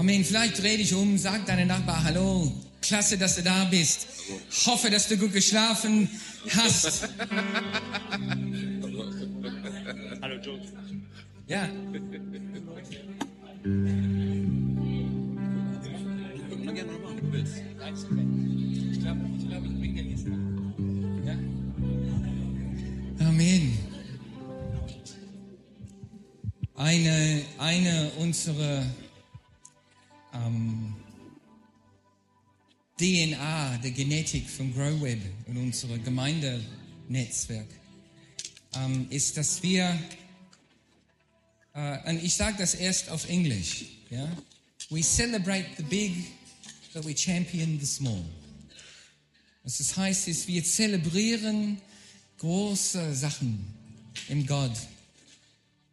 Amen. Vielleicht dreh dich um, sag deinem Nachbar Hallo. Klasse, dass du da bist. Hoffe, dass du gut geschlafen hast. Hallo Joe. Ja. Amen. Eine, eine unserer DNA, der Genetik von GrowWeb und unserem Gemeindenetzwerk ähm, ist, dass wir, äh, und ich sage das erst auf Englisch, ja, we celebrate the big, but we champion the small. Was das heißt, ist, wir zelebrieren große Sachen im Gott.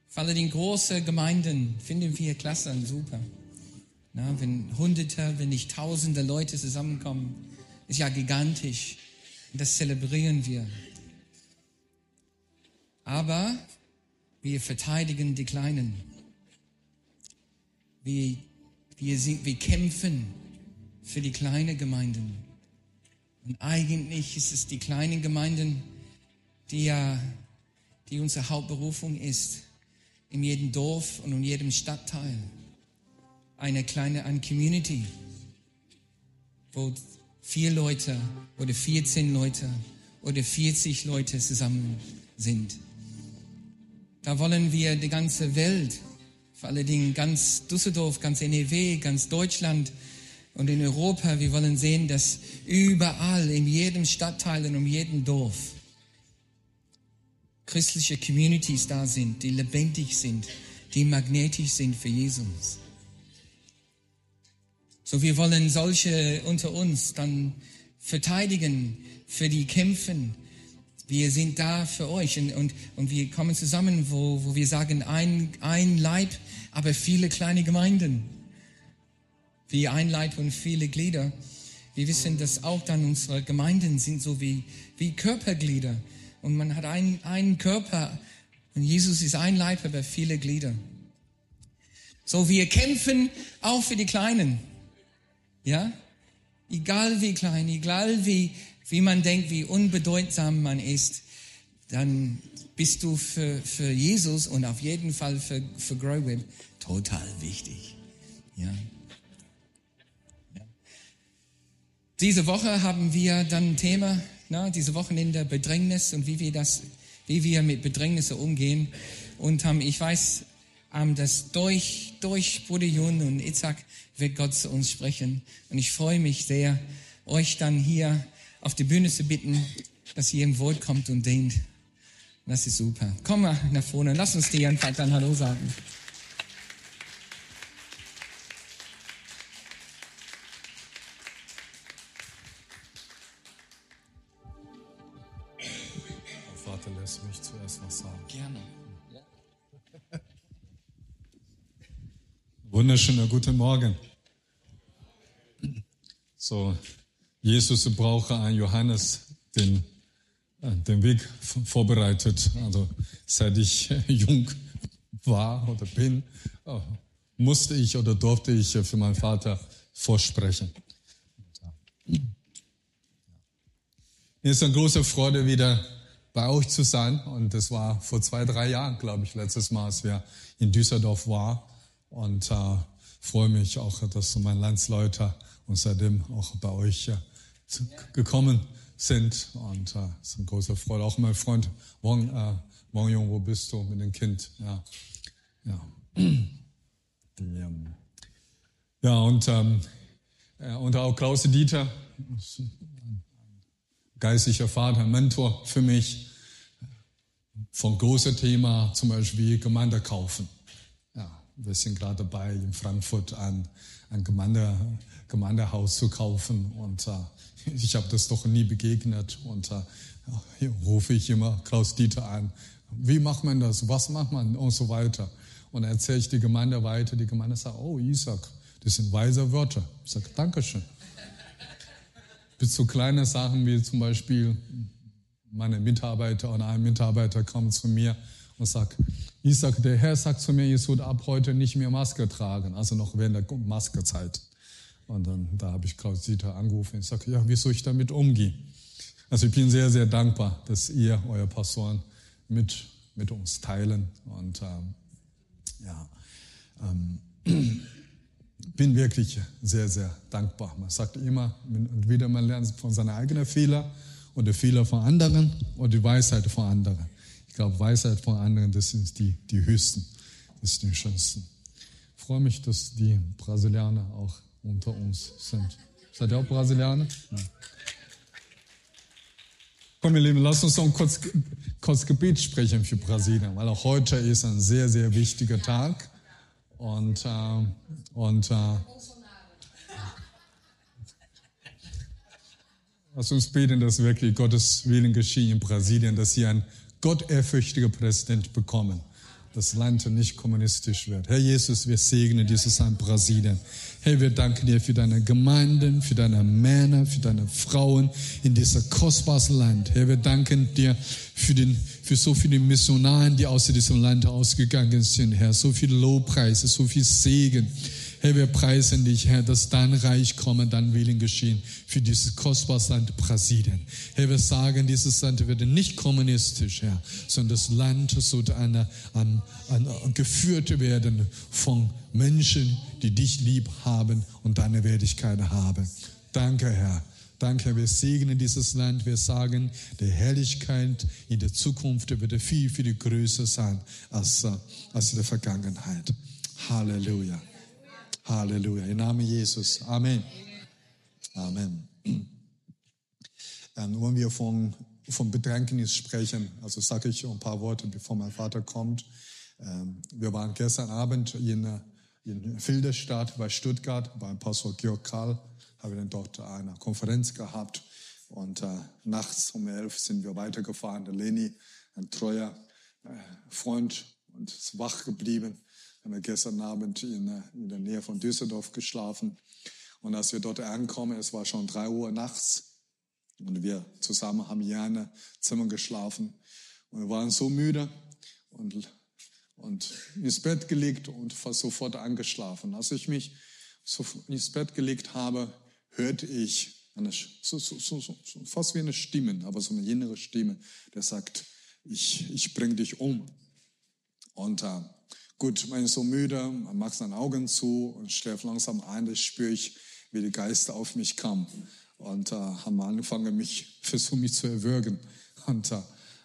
Vor allem große Gemeinden finden wir klasse und super. Na, wenn Hunderte, wenn nicht Tausende Leute zusammenkommen, ist ja gigantisch. Und das zelebrieren wir. Aber wir verteidigen die Kleinen. Wir, wir, wir kämpfen für die kleinen Gemeinden. Und eigentlich ist es die kleinen Gemeinden, die ja, die unsere Hauptberufung ist, in jedem Dorf und in jedem Stadtteil. Eine kleine eine Community, wo vier Leute oder 14 Leute oder 40 Leute zusammen sind. Da wollen wir die ganze Welt, vor allen Dingen ganz Düsseldorf, ganz NEW, ganz Deutschland und in Europa, wir wollen sehen, dass überall, in jedem Stadtteil und in jedem Dorf, christliche Communities da sind, die lebendig sind, die magnetisch sind für Jesus. So, wir wollen solche unter uns dann verteidigen, für die kämpfen. Wir sind da für euch und, und, und wir kommen zusammen, wo, wo wir sagen, ein, ein Leib, aber viele kleine Gemeinden. Wie ein Leib und viele Glieder. Wir wissen, dass auch dann unsere Gemeinden sind so wie, wie Körperglieder und man hat einen, einen Körper und Jesus ist ein Leib, aber viele Glieder. So, wir kämpfen auch für die Kleinen. Ja? Egal wie klein, egal wie, wie man denkt, wie unbedeutsam man ist, dann bist du für, für Jesus und auf jeden Fall für, für GrowWeb total wichtig. Ja. ja. Diese Woche haben wir dann ein Thema, na, diese Wochenende Bedrängnis und wie wir das, wie wir mit Bedrängnisse umgehen. Und ähm, ich weiß, ähm, dass durch, durch Bruder Jun und Itzhak wird Gott zu uns sprechen. Und ich freue mich sehr, euch dann hier auf die Bühne zu bitten, dass ihr im Wort kommt und dient. Das ist super. Komm mal nach vorne. Lass uns dir einfach dann Hallo sagen. Vater, lässt mich zuerst was sagen. Gerne. Wunderschöner guten Morgen. So, Jesus brauche ein Johannes, den, äh, den Weg vorbereitet. Also, seit ich jung war oder bin, äh, musste ich oder durfte ich für meinen Vater vorsprechen. Mir ist eine große Freude, wieder bei euch zu sein. Und das war vor zwei, drei Jahren, glaube ich, letztes Mal, als wir in Düsseldorf waren. Und äh, freue mich auch, dass meine Landsleute und seitdem auch bei euch äh, gekommen sind. Und äh, es ist eine große Freude. Auch mein Freund Wang, äh, Wang Jung, wo bist du mit dem Kind? Ja, ja. Die, ähm, ja und, ähm, äh, und auch Krause Dieter, geistlicher Vater, Mentor für mich. Von großem Thema zum Beispiel Gemeinde kaufen. Wir sind gerade dabei, in Frankfurt ein, ein Gemeinde, Gemeindehaus zu kaufen und äh, ich habe das doch nie begegnet und äh, rufe ich immer Klaus Dieter an. Wie macht man das? Was macht man? Und so weiter. Und erzähle ich die Gemeinde weiter. Die Gemeinde sagt, oh Isaac, das sind weise Wörter. Ich sage, Dankeschön. Bis zu kleinen Sachen wie zum Beispiel meine Mitarbeiter oder ein Mitarbeiter kommt zu mir und sag, ich sag, der Herr sagt zu mir, ich soll ab heute nicht mehr Maske tragen, also noch während der Maskezeit. Und dann, da habe ich Klaus Dieter angerufen. Ich sage, ja, wie soll ich damit umgehen? Also ich bin sehr, sehr dankbar, dass ihr, euer Pastoren, mit, mit uns teilen. Und ähm, ja, ähm, bin wirklich sehr, sehr dankbar. Man sagt immer, entweder man lernt von seinen eigenen Fehlern oder Fehler von anderen oder die Weisheit von anderen. Ich glaube, Weisheit von anderen, das sind die, die höchsten, das sind die schönsten. Ich freue mich, dass die Brasilianer auch unter uns sind. Seid ihr auch Brasilianer? Ja. Komm, ihr Lieben, lasst uns noch kurz, kurz Gebet sprechen für Brasilien, weil auch heute ist ein sehr, sehr wichtiger Tag. Und, äh, und äh, lass uns beten, dass wirklich Gottes Willen geschieht in Brasilien, dass sie einen gottehrfürchtigen Präsident bekommen das Land nicht kommunistisch wird. Herr Jesus, wir segnen dieses Land Brasilien. Herr, wir danken dir für deine Gemeinden, für deine Männer, für deine Frauen in diesem kostbaren Land. Herr, wir danken dir für, den, für so viele Missionaren, die aus diesem Land ausgegangen sind, Herr. So viel Lobpreise, so viel Segen. Herr, wir preisen dich, Herr, dass dein Reich komme, dein Willen geschehen für dieses kostbare Land Brasilien. Herr, wir sagen, dieses Land wird nicht kommunistisch, Herr, sondern das Land sollte eine, eine, eine, geführt werden von Menschen, die dich lieb haben und deine Wertigkeit haben. Danke, Herr. Danke, wir segnen dieses Land. Wir sagen, die Herrlichkeit in der Zukunft wird viel, viel größer sein als, als in der Vergangenheit. Halleluja. Halleluja. Im Namen Jesus. Amen. Amen. Ähm, wenn wir von, von Bedrängnis sprechen, also sage ich ein paar Worte, bevor mein Vater kommt. Ähm, wir waren gestern Abend in, in Filderstadt bei Stuttgart, bei Pastor Georg Karl, haben wir dann dort eine Konferenz gehabt. Und äh, nachts um elf sind wir weitergefahren. Der Leni, ein treuer äh, Freund, und ist wach geblieben haben wir gestern Abend in, äh, in der Nähe von Düsseldorf geschlafen. Und als wir dort ankommen, es war schon drei Uhr nachts und wir zusammen haben hier in Zimmer geschlafen. Und wir waren so müde und, und ins Bett gelegt und fast sofort angeschlafen. Als ich mich so ins Bett gelegt habe, hörte ich eine, so, so, so, so, fast wie eine Stimme, aber so eine innere Stimme, der sagt, ich, ich bring dich um. Und äh, Gut, man ist so müde, man macht seine Augen zu und schläft langsam ein, da spüre ich, wie die Geister auf mich kamen und äh, haben angefangen, mich versuchen, mich zu erwürgen. Und, äh,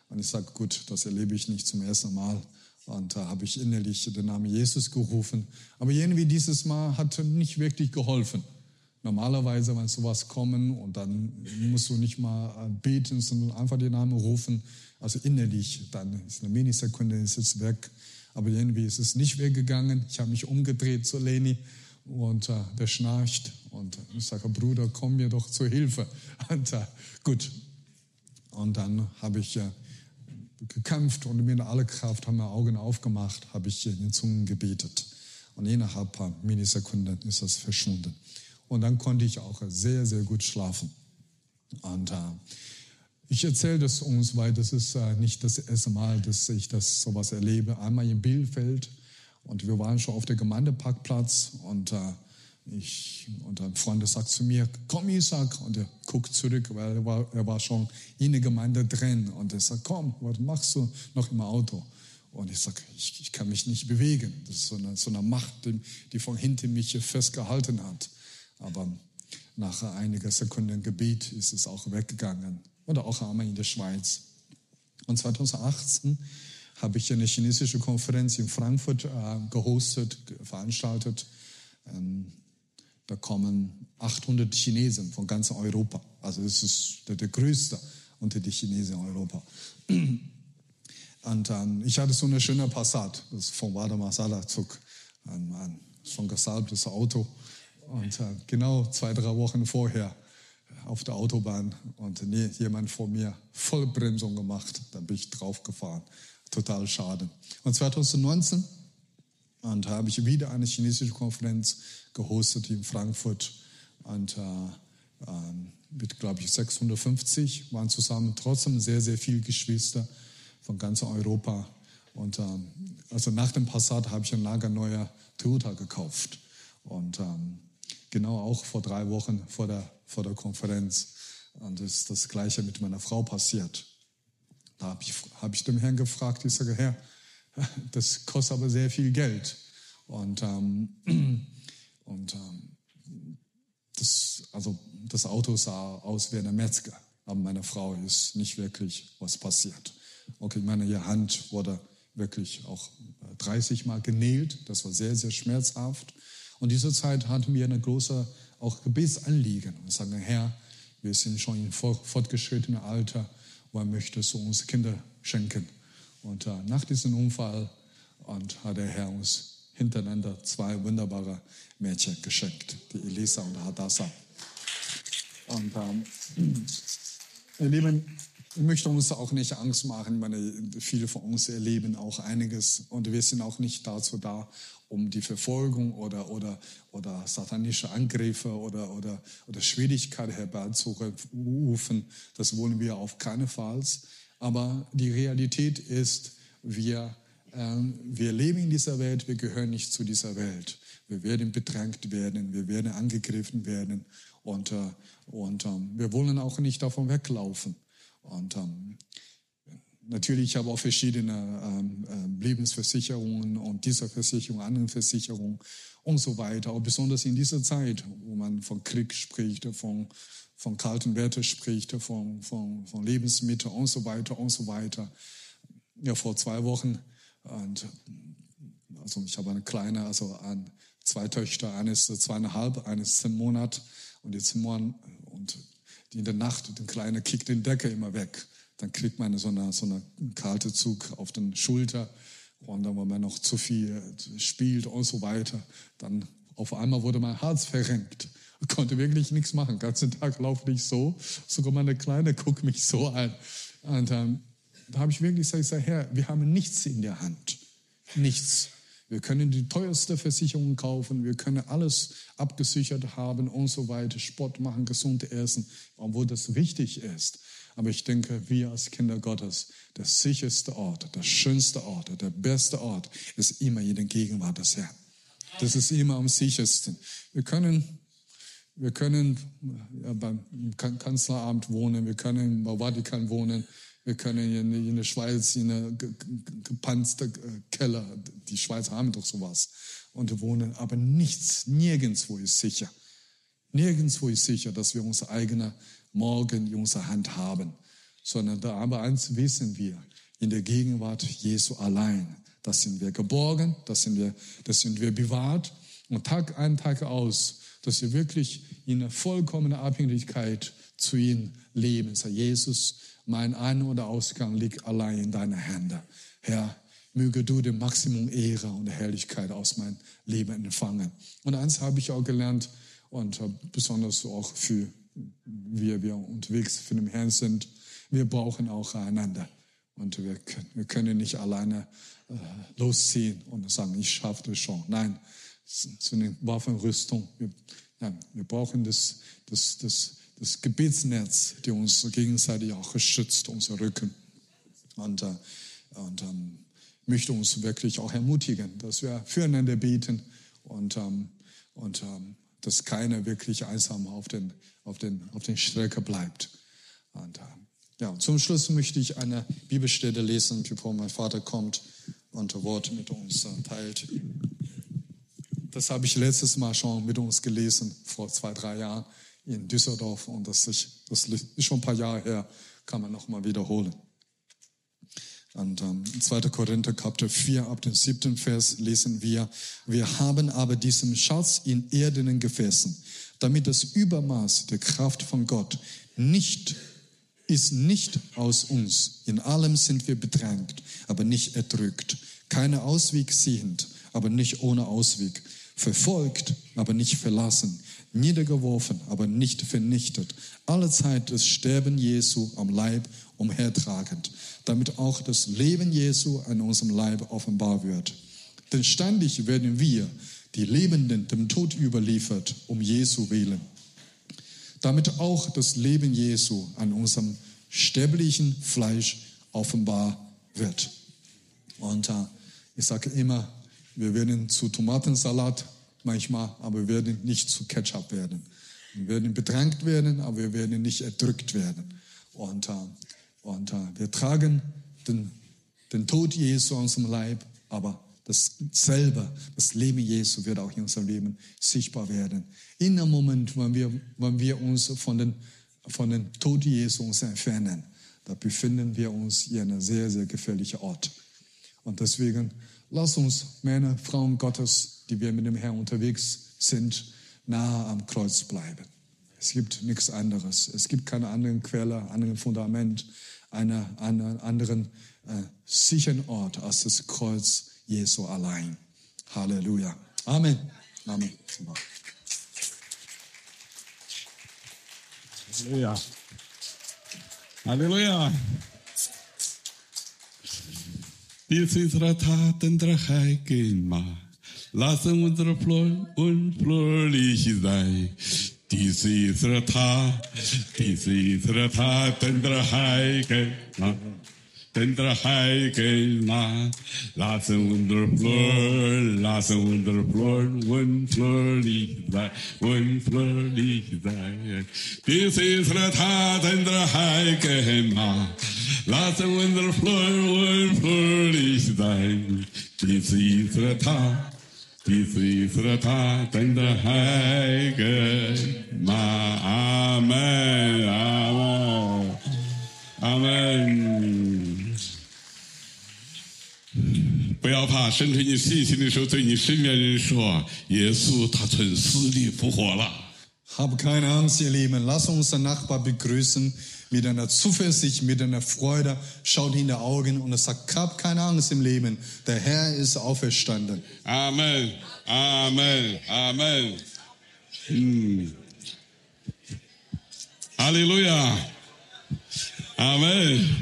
und ich sage, gut, das erlebe ich nicht zum ersten Mal. Und da äh, habe ich innerlich den Namen Jesus gerufen. Aber irgendwie dieses Mal hat nicht wirklich geholfen. Normalerweise, wenn sowas kommen und dann musst du nicht mal äh, beten, sondern einfach den Namen rufen. Also innerlich, dann ist eine Millisekunde, ist es weg. Aber irgendwie ist es nicht weggegangen. Ich habe mich umgedreht zu Leni und äh, der schnarcht und ich sage, Bruder, komm mir doch zur Hilfe. Und äh, gut. Und dann habe ich äh, gekämpft und mit aller Kraft haben wir Augen aufgemacht, habe ich in den Zungen gebetet. Und innerhalb ein paar Millisekunden ist das verschwunden. Und dann konnte ich auch sehr, sehr gut schlafen. Und äh, ich erzähle das uns, weil das ist äh, nicht das erste Mal, dass ich das sowas erlebe. Einmal in Bielefeld und wir waren schon auf der Gemeindeparkplatz und äh, ich, und ein Freund sagt zu mir, komm Isaac, und er guckt zurück, weil er war, er war schon in der Gemeinde drin und er sagt, komm, was machst du noch im Auto? Und ich sage, ich, ich, kann mich nicht bewegen. Das ist so eine, so eine Macht, die, die von hinten mich festgehalten hat. Aber nach einiger Sekunden Gebet ist es auch weggegangen oder auch einmal in der Schweiz. Und 2018 habe ich eine chinesische Konferenz in Frankfurt äh, gehostet, veranstaltet. Ähm, da kommen 800 Chinesen von ganz Europa. Also das ist der, der größte unter den Chinesen in Europa. Und ähm, ich hatte so eine schöne Passat, das von Wada Masala zog, ein, ein schon gesalbtes Auto. Und äh, genau zwei, drei Wochen vorher auf der Autobahn und jemand vor mir Vollbremsung gemacht. Da bin ich draufgefahren. Total schade. Und 2019 und habe ich wieder eine chinesische Konferenz gehostet in Frankfurt und äh, äh, mit, glaube ich, 650 waren zusammen trotzdem sehr, sehr viele Geschwister von ganz Europa. Und ähm, also nach dem Passat habe ich ein Lagerneuer Toyota gekauft. Und ähm, genau auch vor drei Wochen vor der, vor der Konferenz. Und das ist das Gleiche mit meiner Frau passiert. Da habe ich, hab ich dem Herrn gefragt, ich sage, Herr, das kostet aber sehr viel Geld. Und, ähm, und ähm, das, also das Auto sah aus wie eine Metzger, aber meiner Frau ist nicht wirklich was passiert. Okay, meine Hand wurde wirklich auch 30 Mal genäht, das war sehr, sehr schmerzhaft. Und diese Zeit hatten wir eine große auch Gebetsanliegen und sagen, Herr, wir sind schon in fortgeschrittenem Alter, wann möchtest du uns Kinder schenken? Und äh, nach diesem Unfall und hat der Herr uns hintereinander zwei wunderbare Mädchen geschenkt, die Elisa und Hadassah. Und ähm, ihr Lieben, ich möchte uns auch nicht Angst machen. Meine, viele von uns erleben auch einiges und wir sind auch nicht dazu da, um die Verfolgung oder, oder, oder satanische Angriffe oder, oder, oder Schwierigkeiten herbeizurufen. Das wollen wir auf keinen Fall. Aber die Realität ist, wir, äh, wir leben in dieser Welt, wir gehören nicht zu dieser Welt. Wir werden bedrängt werden, wir werden angegriffen werden und, äh, und ähm, wir wollen auch nicht davon weglaufen. Und ähm, natürlich, ich habe auch verschiedene ähm, äh, Lebensversicherungen und diese Versicherung, andere Versicherungen und so weiter. Auch besonders in dieser Zeit, wo man von Krieg spricht, von, von kalten Wetter spricht, von, von, von Lebensmitteln und so weiter und so weiter. Ja, vor zwei Wochen und also ich habe eine kleine, also ein, zwei Töchter, eines zweieinhalb, eines zehn Monat und zehn Monate und die in der Nacht, den Kleinen kickt den Deckel immer weg. Dann kriegt man so eine, so eine kalte Zug auf den Schulter. Und dann, wenn man noch zu viel spielt und so weiter, dann auf einmal wurde mein Herz verrenkt. Ich konnte wirklich nichts machen. Den ganzen Tag laufe ich so. Sogar meine Kleine guckt mich so an. Und ähm, da habe ich wirklich gesagt, Herr, wir haben nichts in der Hand. Nichts. Wir können die teuerste Versicherung kaufen, wir können alles abgesichert haben und so weiter, Sport machen, gesund essen, obwohl das wichtig ist. Aber ich denke, wir als Kinder Gottes, der sicherste Ort, der schönste Ort, der beste Ort ist immer in der Gegenwart des Herrn. Das ist immer am sichersten. Wir können, wir können beim Kanzleramt wohnen, wir können im Vatikan wohnen, wir können in, in der Schweiz in einer gepanzerten äh, Keller, die Schweizer haben doch sowas, und wohnen, aber nichts, nirgendwo ist sicher. Nirgendwo ist sicher, dass wir unser eigener Morgen in unserer Hand haben, sondern da aber eins wissen wir, in der Gegenwart Jesu allein. Das sind wir geborgen, das sind wir, das sind wir bewahrt. Und Tag ein, Tag aus, dass wir wirklich in einer vollkommenen Abhängigkeit zu ihm leben. Sei Jesus, mein Ein- oder Ausgang liegt allein in deiner Hände. Herr, möge du den Maximum Ehre und Herrlichkeit aus meinem Leben empfangen. Und eins habe ich auch gelernt und besonders auch für wir, wir unterwegs für den Herrn sind, wir brauchen auch einander. Und wir, wir können nicht alleine äh, losziehen und sagen, ich schaffe das schon. Nein, zu den Waffenrüstung. Wir, ja, wir brauchen das, das, das, das Gebetsnetz, die uns gegenseitig auch schützt, unser Rücken. Und, äh, und ähm, möchte uns wirklich auch ermutigen, dass wir füreinander beten und, ähm, und ähm, dass keiner wirklich einsam auf den, auf den, auf den Strecke bleibt. Und, ja, zum Schluss möchte ich eine Bibelstelle lesen, bevor mein Vater kommt und das Wort mit uns äh, teilt. Das habe ich letztes Mal schon mit uns gelesen, vor zwei, drei Jahren in Düsseldorf und das ist, das ist schon ein paar Jahre her, kann man nochmal wiederholen. Und ähm, 2. Korinther Kapitel 4 ab dem siebten Vers lesen wir, wir haben aber diesen Schatz in erdenen Gefäßen, damit das Übermaß der Kraft von Gott nicht ist nicht aus uns. In allem sind wir bedrängt, aber nicht erdrückt. Keine Ausweg sehend, aber nicht ohne Ausweg. Verfolgt, aber nicht verlassen niedergeworfen, aber nicht vernichtet. Alle Zeit das Sterben Jesu am Leib umhertragend, damit auch das Leben Jesu an unserem Leib offenbar wird. Denn ständig werden wir, die Lebenden, dem Tod überliefert, um Jesu willen, damit auch das Leben Jesu an unserem sterblichen Fleisch offenbar wird. Und äh, ich sage immer, wir werden zu Tomatensalat manchmal, aber wir werden nicht zu Ketchup werden. Wir werden bedrängt werden, aber wir werden nicht erdrückt werden. Und, äh, und äh, wir tragen den, den Tod Jesu aus dem Leib, aber das selber, das Leben Jesu wird auch in unserem Leben sichtbar werden. In dem Moment, wenn wir, wenn wir uns von den, von den Tod Jesu uns entfernen, da befinden wir uns in einem sehr, sehr gefährlichen Ort. Und deswegen, lass uns Männer, Frauen Gottes, die wir mit dem Herrn unterwegs sind, nahe am Kreuz bleiben. Es gibt nichts anderes. Es gibt keine anderen Quelle, anderen Fundament, einen, einen anderen äh, sicheren Ort als das Kreuz Jesu allein. Halleluja. Amen. Amen. Halleluja. Halleluja. Taten der Heiligen Macht. Lassen unsere Flor unflorlich sein. Dies ist der Tat, dies ist der Taten der Heiligen Macht. Denn der Heilige Macht, lassen unsere Flor, lassen unsere Flor unflorlich sein, unflorlich sein. Dies ist der lassen unsere Flor unflorlich sein. Dies ist der Tat, dies ist der Taten der Heiligen Macht. Amen, Amen, Amen. 不要怕，伸出你信心的时候，对你身边人说：“耶稣他从死里复活了。 Hab keine Angst, ihr Lieben. Lass uns den Nachbar begrüßen mit einer Zuversicht, mit einer Freude. Schaut in die Augen und sagt, hab keine Angst im Leben. Der Herr ist auferstanden. ” Amen, Amen, Amen. Hm. Halleluja. Amen.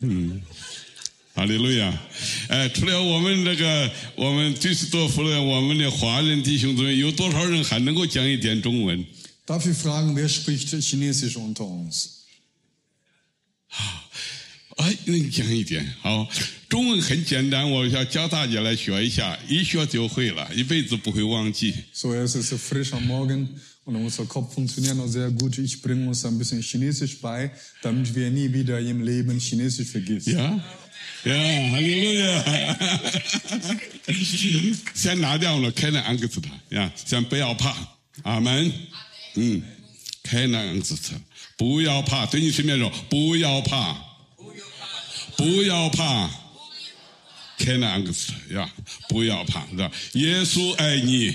Hm. 哈利路亚！哎，除了我们这个我们dü斯多夫的我们的华人弟兄姊妹，有多少人还能够讲一点中文？ Darf ich fragen, wer spricht Chinesisch unter uns? 哎，能讲一点好。中文很简单，我要教大家来学一下，一学就会了，一辈子不会忘记。 So, es ist frisch am Morgen und unser Kopf funktioniert noch sehr gut. Ich bringe uns ein bisschen Chinesisch bei, damit wir nie wieder im Leben Chinesisch vergessen. 呀 先拿掉了开南安格斯特呀，先不要怕，阿门。嗯，开南安格斯特，不要怕，对你身边说不要怕，不要怕，开南安格斯特呀，不要怕，是吧？耶稣爱你，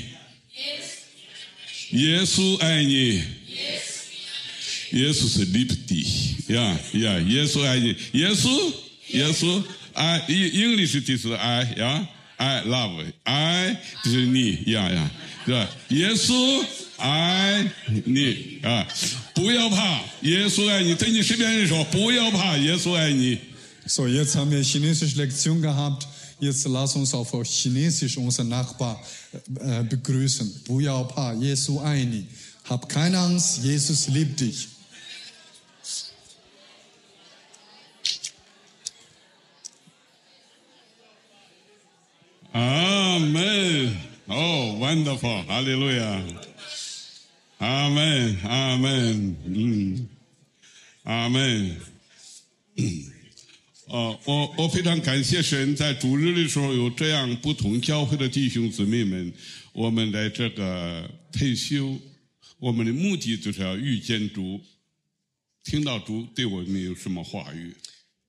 耶稣爱你。耶稣。是呀呀，耶稣爱你，耶稣，耶稣爱，英英里是就是爱呀，爱 love，爱就是你呀呀，是吧？耶稣爱你啊，不要怕，耶稣爱你，对你身边人说不要怕，耶稣爱你。 So, jetzt haben wir Chinesisch Lektion gehabt. Jetzt lass uns auf Chinesisch unseren Nachbar äh, begrüßen. Buyao Pa, Jesu Aini. Hab keine Angst, Jesus liebt dich. Amen. Oh, wonderful. Hallelujah. Amen. Amen. Mm. Amen. 哦，我我非常感谢神，在主日的时候有这样不同教会的弟兄姊妹们，我们来这个退休，我们的目的就是要遇见主，听到主对我们有什么话语。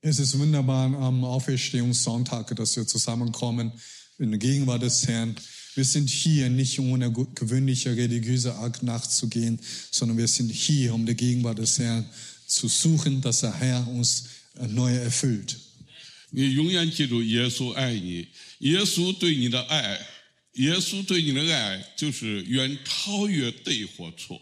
Es ist wunderbar am Auferstehungssonntag, dass wir zusammenkommen in der Gegenwart des Herrn. Wir sind hier nicht, um eine gewöhnliche religiöse Akt nachzugehen, sondern wir sind hier, um die Gegenwart des Herrn zu suchen, dass der Herr uns neu erfüllt. 你永远记住，耶稣爱你，耶稣对你的爱，耶稣对你的爱就是远超越对或错。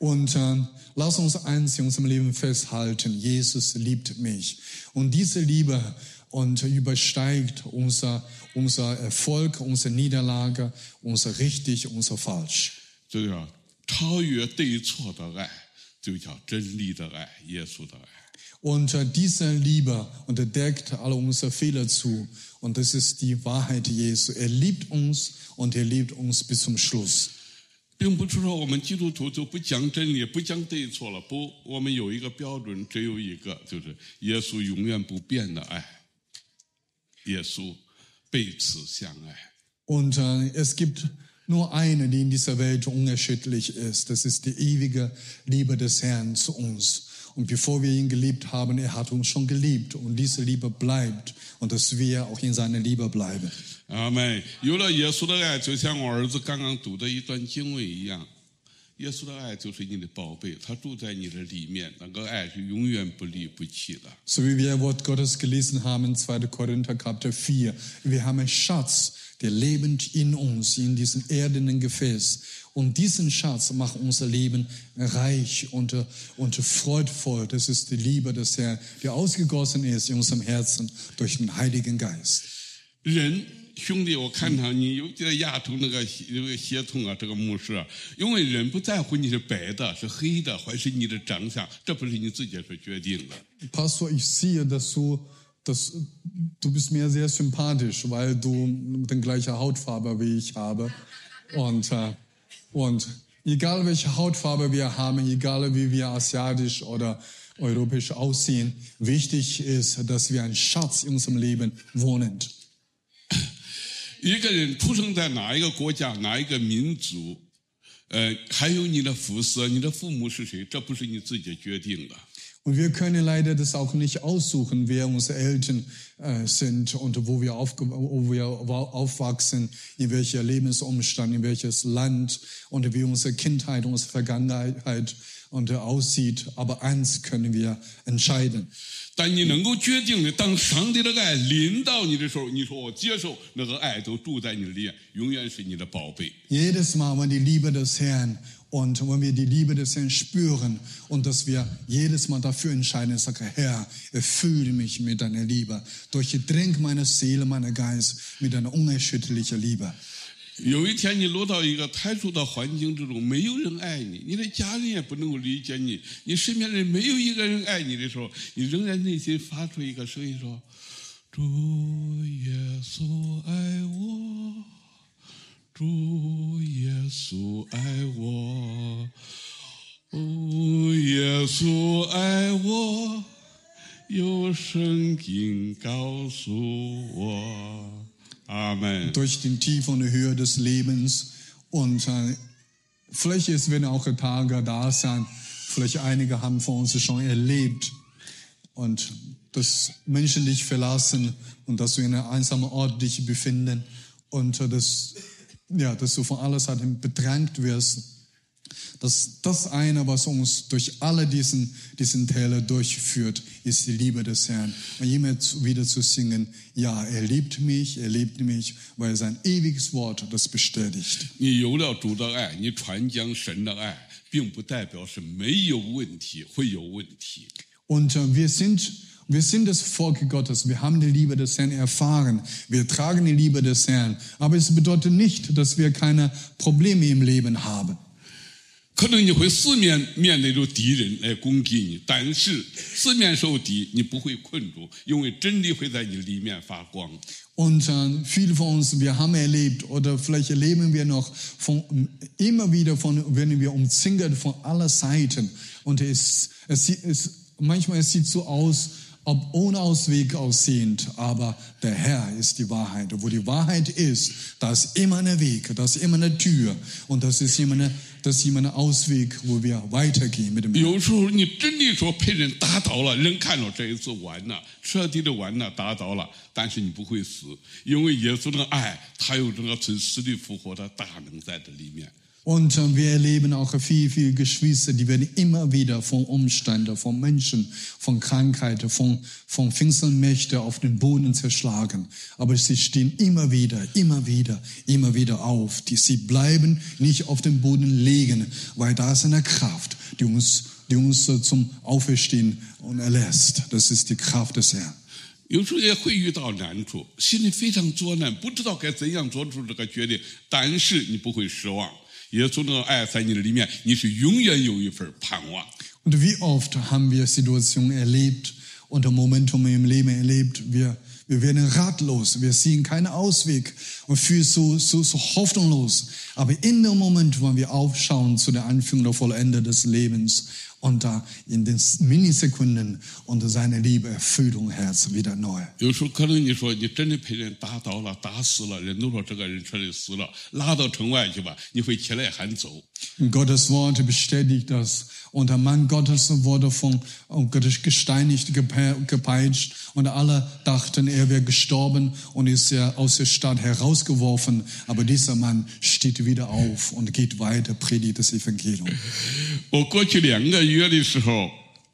Und äh, lass uns eins in unserem Leben festhalten, Jesus liebt mich. Und diese Liebe und übersteigt unser, unser Erfolg, unsere Niederlage, unser richtig, unser falsch. 这叫超越对错的爱， 就叫真理的爱，耶稣的爱。 Und äh, diese Liebe unterdeckt alle unsere Fehler zu. Und das ist die Wahrheit Jesu. Er liebt uns und er liebt uns bis zum Schluss. 并不是说我们基督徒就不讲真理、不讲对错了，不，我们有一个标准，只有一个，就是耶稣永远不变的爱。耶稣彼此相爱。 Und äh, es gibt nur eine, die in dieser Welt unerschütterlich ist. Das ist die ewige Liebe des Herrn zu uns. Und bevor wir ihn geliebt haben, er hat uns schon geliebt. Und diese Liebe bleibt. Und dass wir auch in seiner Liebe bleiben. 阿妹，有了耶稣的爱，就像我儿子刚刚读的一段经文一样， 耶稣的爱就是你的宝贝，他住在你的里面，那个爱是永远不离不弃的。 So wie wir Wort Gottes gelesen haben in 2. Korinther Kapitel 4. Wir haben einen Schatz, der lebend in uns, in diesem erdenen Gefäß. Und diesen Schatz macht unser Leben reich und, äh, und freudvoll. Das ist die Liebe des Herrn, die ausgegossen ist in unserem Herzen durch den Heiligen Geist. 人 兄弟，我看到你有点丫头那个那个协同啊，这个牧师啊，因为人不在乎你是白的、是黑的，还是你的长相，这不是你自己所决定的。 Pastor, ich sehe, dass du, dass, du bist mir sehr sympathisch, weil du die gleiche Hautfarbe wie ich habe. Und, äh, und egal welche Hautfarbe wir haben, egal wie wir asiatisch oder europäisch aussehen, wichtig ist, dass wir einen Schatz in unserem Leben wohnen. 一个人出生在哪一个国家、哪一个民族，呃，还有你的肤色、你的父母是谁，这不是你自己决定的。 Und wir können leider das auch nicht aussuchen, wer unsere Eltern äh, sind und wo wir, aufge wo wir aufwachsen, in welcher Lebensumstand, in welches Land und wie unsere Kindheit, unsere Vergangenheit und, äh, aussieht. Aber eins können wir entscheiden. 但你能够决定的，当上帝的爱临到你的时候，你说我接受，那个爱都住在你里面，永远是你的宝贝。 Jedes Mal, wenn die Liebe des Herrn und wenn wir die Liebe des Herrn spüren und dass wir jedes Mal dafür entscheiden, ich sage, Herr, erfülle mich mit deiner Liebe, durchdring meine Seele, meinen Geist mit deiner unerschütterlichen Liebe. 有一天你落到一个特殊的环境之中，没有人爱你，你的家人也不能够理解你，你身边人没有一个人爱你的时候，你仍然内心发出一个声音说：“主耶稣爱我，主耶稣爱我，哦，耶稣爱我，有圣经告诉我。”阿门。durch die Tiefe und die Höhe des Lebens. Und äh, vielleicht es werden auch Tage da sein, vielleicht einige haben von uns schon erlebt und dass Menschen dich verlassen und dass du in einem einsamen Ort dich befinden und äh, dass, ja, dass du von aller Seiten bedrängt wirst. Das, das eine, was uns durch alle diesen, diesen Täler durchführt, ist die Liebe des Herrn. Und immer zu- wieder zu singen, ja, er liebt mich, er liebt mich, weil sein ewiges Wort das bestätigt. 你有了主的爱，你传讲神的爱，并不代表是没有问题，会有问题。 Und äh, wir sind, wir sind das Volk Gottes. Wir haben die Liebe des Herrn erfahren. Wir tragen die Liebe des Herrn. Aber es bedeutet nicht, dass wir keine Probleme im Leben haben. 可能你会四面面对着敌人来攻击你，但是四面受敌，你不会困住，因为真理会在你里面发光。 Und äh, viele von uns, wir haben erlebt oder vielleicht erleben wir noch von, immer wieder von, wenn wir umzingelt von aller Seiten. Und es, es, sieht- es, manchmal es sieht so aus, ob ohne Ausweg aussehend, aber der Herr ist die Wahrheit. Und wo die Wahrheit ist, da ist immer ein Weg, da ist immer eine Tür und das ist immer, eine, das ist immer ein Ausweg, wo wir weitergehen mit dem Herrn. 有时候你真的说被人打倒了，人看到这一次完了，彻底的完了，打倒了，但是你不会死，因为耶稣的爱，他有这个从死里复活的大能在这里面。 Und äh, wir erleben auch viele, viele Geschwister, die werden immer wieder von Umständen, von Menschen, von Krankheiten, von, von Finstermächten auf den Boden zerschlagen. Aber sie stehen immer wieder, immer wieder, immer wieder auf. Die, sie bleiben nicht auf den Boden liegen, weil da ist eine Kraft, die uns, die uns äh, zum Auferstehen und erlässt. Das ist die Kraft des Herrn. 有时候也会遇到难处，心里非常作难，不知道该怎样做出这个决定。但是你不会失望， 耶稣的爱在你的里面，你是永远有一份盼望。 Und wie oft haben wir Situationen erlebt und Momentum im Leben erlebt, wir, wir werden ratlos, wir sehen keinen Ausweg und fühlen so, so, so hoffnungslos. Aber in dem Moment, wo wir aufschauen zu der Anführung der Vollende des Lebens unter in den Minisekunden unter seine Liebe erfüllt unser Herz wieder neu. Gottes Wort bestätigt das Und der Mann Gottes wurde von oh Gott, gesteinigt, gepe- gepeitscht und alle dachten, er wäre gestorben und ist ja aus der Stadt herausgeworfen. Aber dieser Mann steht wieder auf und geht weiter, predigt das Evangelium. 我过去两个月的时候，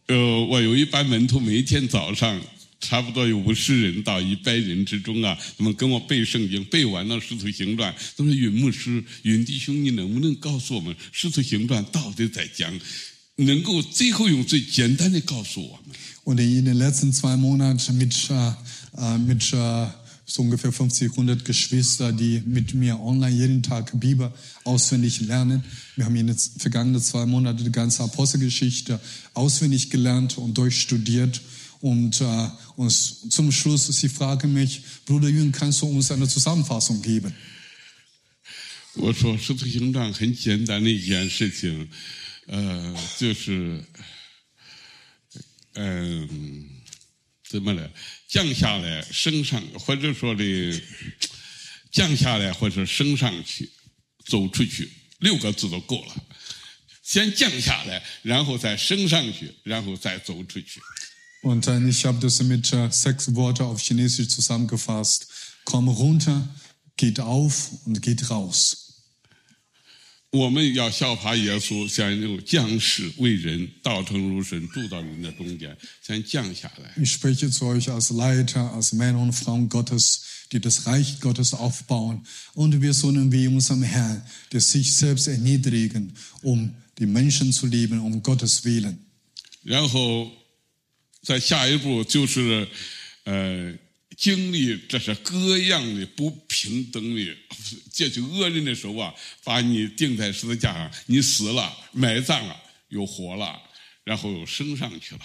呃，我有一班门徒，每一天早上差不多有五十人到一百人之中啊，他们跟我背圣经，背完了《使徒行传》，他说：“允牧师、允弟兄，你能不能告诉我们《使徒行传》到底在讲？ 能够最后用最简单的告诉我们。” Und in den letzten zwei Monaten mit, äh, äh, mit äh, so ungefähr 50, 100 Geschwister, die mit mir online jeden Tag Bibel auswendig lernen. Wir haben in den vergangenen zwei Monaten die ganze Apostelgeschichte auswendig gelernt und durchstudiert. Und, äh, und zum Schluss, sie fragen mich, Bruder Jürgen, kannst du uns eine Zusammenfassung geben? 我说《使徒行传》很简单的一件事情， 呃，就是，嗯、怎么了？降下来，升上，或者说的降下来，或者升上去，走出去，六个字都够了。先降下来，然后再升上去，然后再走出去。Und äh, ich habe das mit äh, sechs Worten auf Chinesisch zusammengefasst. Komm runter, geht auf und geht raus. 我们要效法耶稣，像那种降世为人，道成如神，住到人的中间，先降下来。 Ich spreche zu euch als Leiter, als Männer und Frauen Gottes, die das Reich Gottes aufbauen. Und wir sollen wie unserem Herrn, der sich selbst erniedrigen, um die Menschen zu lieben, um Gottes Willen. 然后在下一步就是，呃， 经历这是各样的不平等的，借取恶人的手啊，把你钉在十字架上，你死了，埋葬了，又活了，然后又升上去了。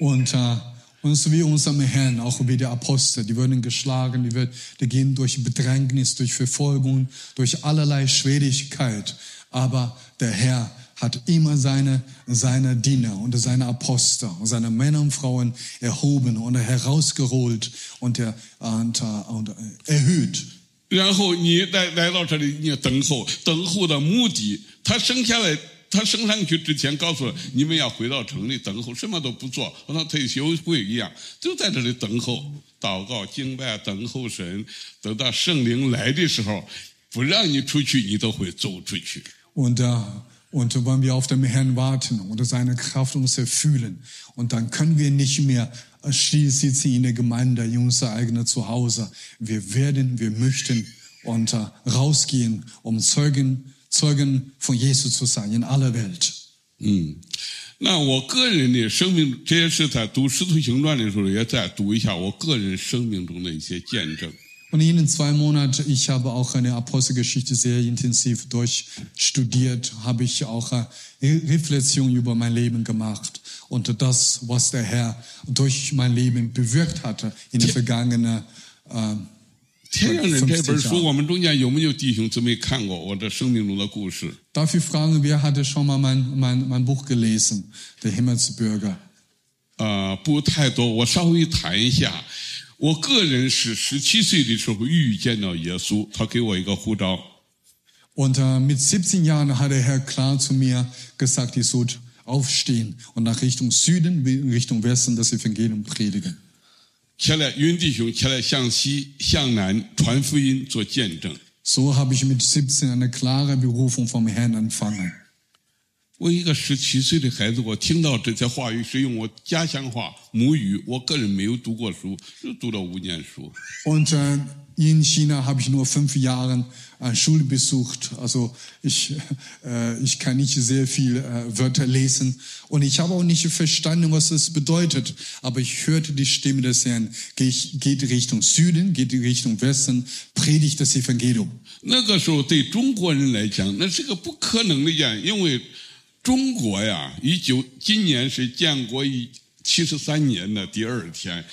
Und äh, uns wie unserem Herrn, auch wie der Apostel, die wurden geschlagen, die, wird, die gehen durch Bedrängnis, durch Verfolgung, durch allerlei Schwierigkeit. Aber der Herr hat immer seine, seine Diener und seine Apostel, seine Männer und Frauen erhoben und herausgeholt und, er, und, äh, und erhöht. 然后你来来到这里，你要等候，等候的目的，他升下来，他升上去之前告诉了你们要回到城里等候，什么都不做，好像退休会一样，就在这里等候、祷告、敬拜、等候神，等到圣灵来的时候，不让你出去，你都会走出去。 Und, äh, und wenn wir auf den Herrn warten und seine Kraft uns erfüllen, und dann können wir nicht mehr äh, still sitzen in der Gemeinde, in unser eigenes Zuhause. Wir werden, wir möchten und äh, rausgehen, um Zeugen, Zeugen von Jesus zu sein in aller Welt. 嗯，那我个人的生命，这也是在读《使徒行传》的时候，也在读一下我个人生命中的一些见证。 Und in den zwei Monaten, ich habe auch eine Apostelgeschichte sehr intensiv durchstudiert, habe ich auch äh, Reflexion über mein Leben gemacht und das, was der Herr durch mein Leben bewirkt hatte in den vergangenen äh, 天上人这本 50书， Jahren. 我们中间有没有弟兄姊妹看过我这生命中的故事？ Darf ich fragen, wer hatte schon mal mein, mein, mein Buch gelesen, Der Himmelsbürger? 呃，不太多，我稍微谈一下。 我个人是十七岁的时候遇见到耶稣，他给我一个护照， Und äh, mit 17 Jahren hat der Herr klar zu mir gesagt, ich soll aufstehen und nach Richtung Süden, Richtung Westen das Evangelium predigen. 起来，云弟兄起来向西向南传福音做见证。 So habe ich mit 17 eine klare Berufung vom Herrn empfangen. 我一个十七岁的孩子，我听到这些话语是用我家乡话母语，我个人没有读过书，就读了五年书。 Und äh, in China habe ich nur fünf Jahre äh, Schule besucht. Also ich, äh, ich kann nicht sehr viel äh, Wörter lesen. Und ich habe auch nicht verstanden, was es bedeutet. Aber ich hörte die Stimme des Herrn. Geht, geht Richtung Süden, geht Richtung Westen, predigt das Evangelium. 那个时候对中国人来讲，那是个不可能的一件，因为 中国呀，一九今年是建国一七十三年的第二天。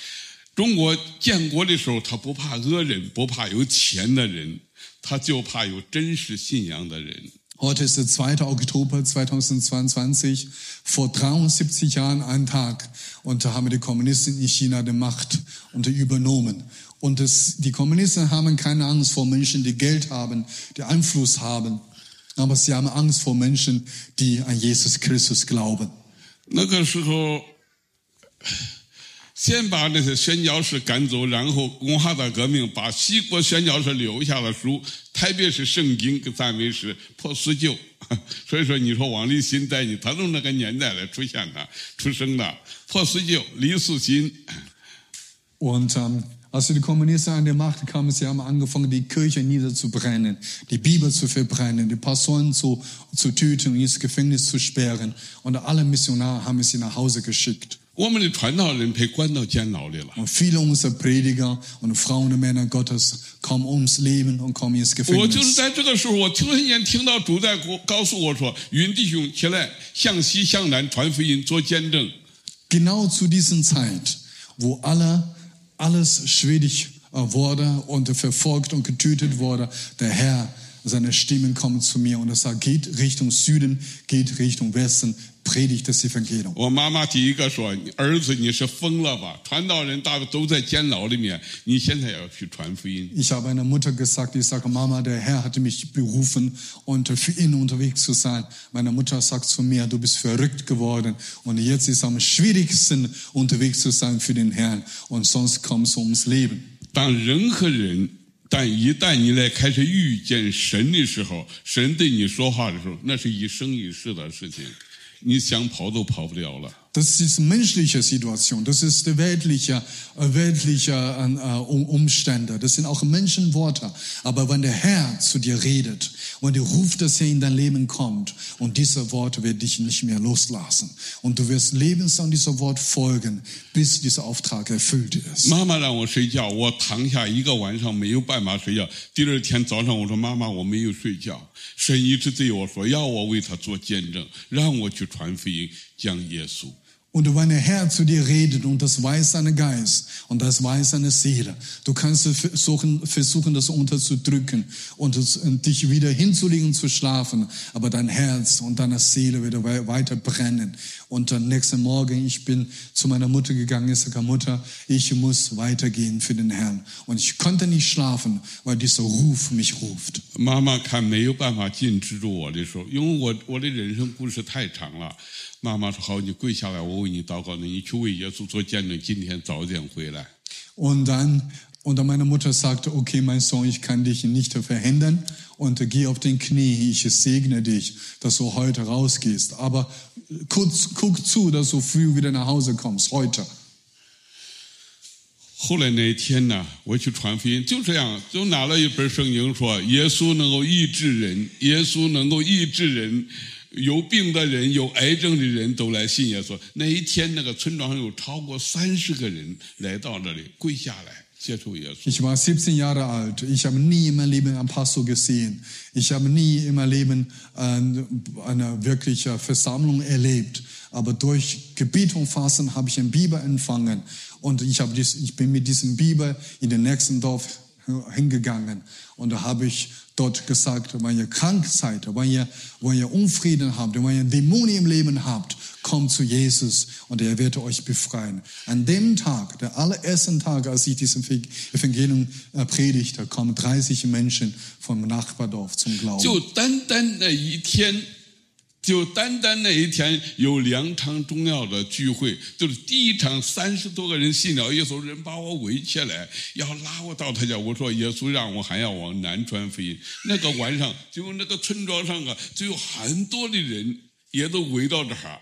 中国建国的时候，他不怕恶人，不怕有钱的人，他就怕有真实信仰的人。 Heute ist der 2. Oktober 2022, vor 73 Jahren ein Tag. Und da haben die Kommunisten in China die Macht und übernommen. Und das, die Kommunisten haben keine Angst vor Menschen, die Geld haben, die Einfluss haben. Aber sie haben Angst vor Menschen, die an Jesus Christus glauben. 那个时候，先把那些宣教士赶走，然后文化大革命把西国宣教士留下的书，特别是圣经跟赞美诗破四旧。所以说，你说王立新在你，他从那个年代来出现的、出生的破四旧，李素新。Und ähm, als die Kommunisten an die Macht kamen, sie haben angefangen, die Kirche niederzubrennen, die Bibel zu verbrennen, die Pastoren zu, zu töten und ins Gefängnis zu sperren. Und alle Missionare haben sie nach Hause geschickt. 我们的传道人被关到监牢里了。 Und viele unserer Prediger und Frauen und Männer Gottes kommen ums Leben und kommen ins 我就是 Gefängnis. 在这个时候，我突然间听到主在告告诉我说：“云弟兄起来，向西向南传福音，做见证。 Genau zu dieser Zeit, wo alle, alles schwierig äh, wurde und verfolgt und getötet wurde, der Herr, seine Stimmen kommen zu mir und er sagt, geht Richtung Süden, geht Richtung Westen, predigt das Evangelium. ”我妈妈第一个说：“儿子，你是疯了吧？传道人大都在监牢里面，你现在要去传福音。 Ich habe einer Mutter gesagt, ich sage, Mama, der Herr hatte mich berufen und für ihn unterwegs zu sein. Meine Mutter sagt zu mir, du bist verrückt geworden und jetzt ist am schwierigsten unterwegs zu sein für den Herrn und sonst kommst du ums Leben. ”当人和人， 但一旦你来开始遇见神的时候，神对你说话的时候，那是一生一世的事情，你想跑都跑不了了。Das ist menschliche Situation, das ist die weltliche, äh, weltliche äh, Um- Umstände, das sind auch Menschenworte. Aber wenn der Herr zu dir redet und der Ruf, dass er in dein Leben kommt und diese Worte wird dich nicht mehr loslassen und du wirst lebenslang diesem Wort folgen, bis dieser Auftrag erfüllt ist. 妈妈让我睡觉，我躺下一个晚上没有办法睡觉。第二天早上我说：“妈妈，我没有睡觉。”神一直对我说：“要我为他做见证，让我去传福音，讲耶稣。” Und wenn der Herr zu dir redet und das weiß seine Geist und das weiß seine Seele, du kannst versuchen, versuchen das unterzudrücken und, es, und dich wieder hinzulegen, zu schlafen, aber dein Herz und deine Seele wieder wei- weiter brennen. Und am nächsten Morgen, ich bin zu meiner Mutter gegangen, ich sage, Mutter, ich muss weitergehen für den Herrn. Und ich konnte nicht schlafen, weil dieser Ruf mich ruft. 妈妈看没有办法禁止住我的时候，因为我我的人生故事太长了。妈妈说：“好，你跪下来，我 为你祷告。你去为耶稣做见证，今天早点回来。” Und dann, und dann meine Mutter sagte, okay, mein Sohn, ich kann dich nicht verhindern und geh auf den Knie, ich segne dich, dass du heute rausgehst. Aber kurz, guck zu, dass du früh wieder nach Hause kommst, heute. 后来那一天呢，我去传福音，就这样，就拿了一本圣经说，耶稣能够医治人，耶稣能够医治人， 有病的人、有癌症的人都来信耶稣。那一天，那个村庄上有超过三十个人来到这里，跪下来接受耶稣。 Ich war 17 Jahre alt. Ich habe nie in meinem Leben einen Pastor gesehen. Ich habe nie in meinem Leben eine, eine wirkliche Versammlung erlebt. Aber durch Gebet und Fasten habe ich eine Bibel empfangen. Und ich, habe dies, ich bin mit diesem Bibel in den nächsten Dorf hingegangen. Und da habe ich dort gesagt, wenn ihr krank seid, wenn ihr, wenn ihr Unfrieden habt, wenn ihr Dämonen im Leben habt, kommt zu Jesus und er wird euch befreien. An dem Tag, der allerersten Tag, als ich dieses Evangelium äh, predigte, kamen 30 Menschen vom Nachbardorf zum Glauben. 就单单那一天， 就单单那一天有两场重要的聚会，就是第一场三十多个人信了耶稣，人把我围起来，要拉我到他家。我说耶稣让我还要往南川福音。那个晚上，就那个村庄上啊，就有很多的人也都围到这儿。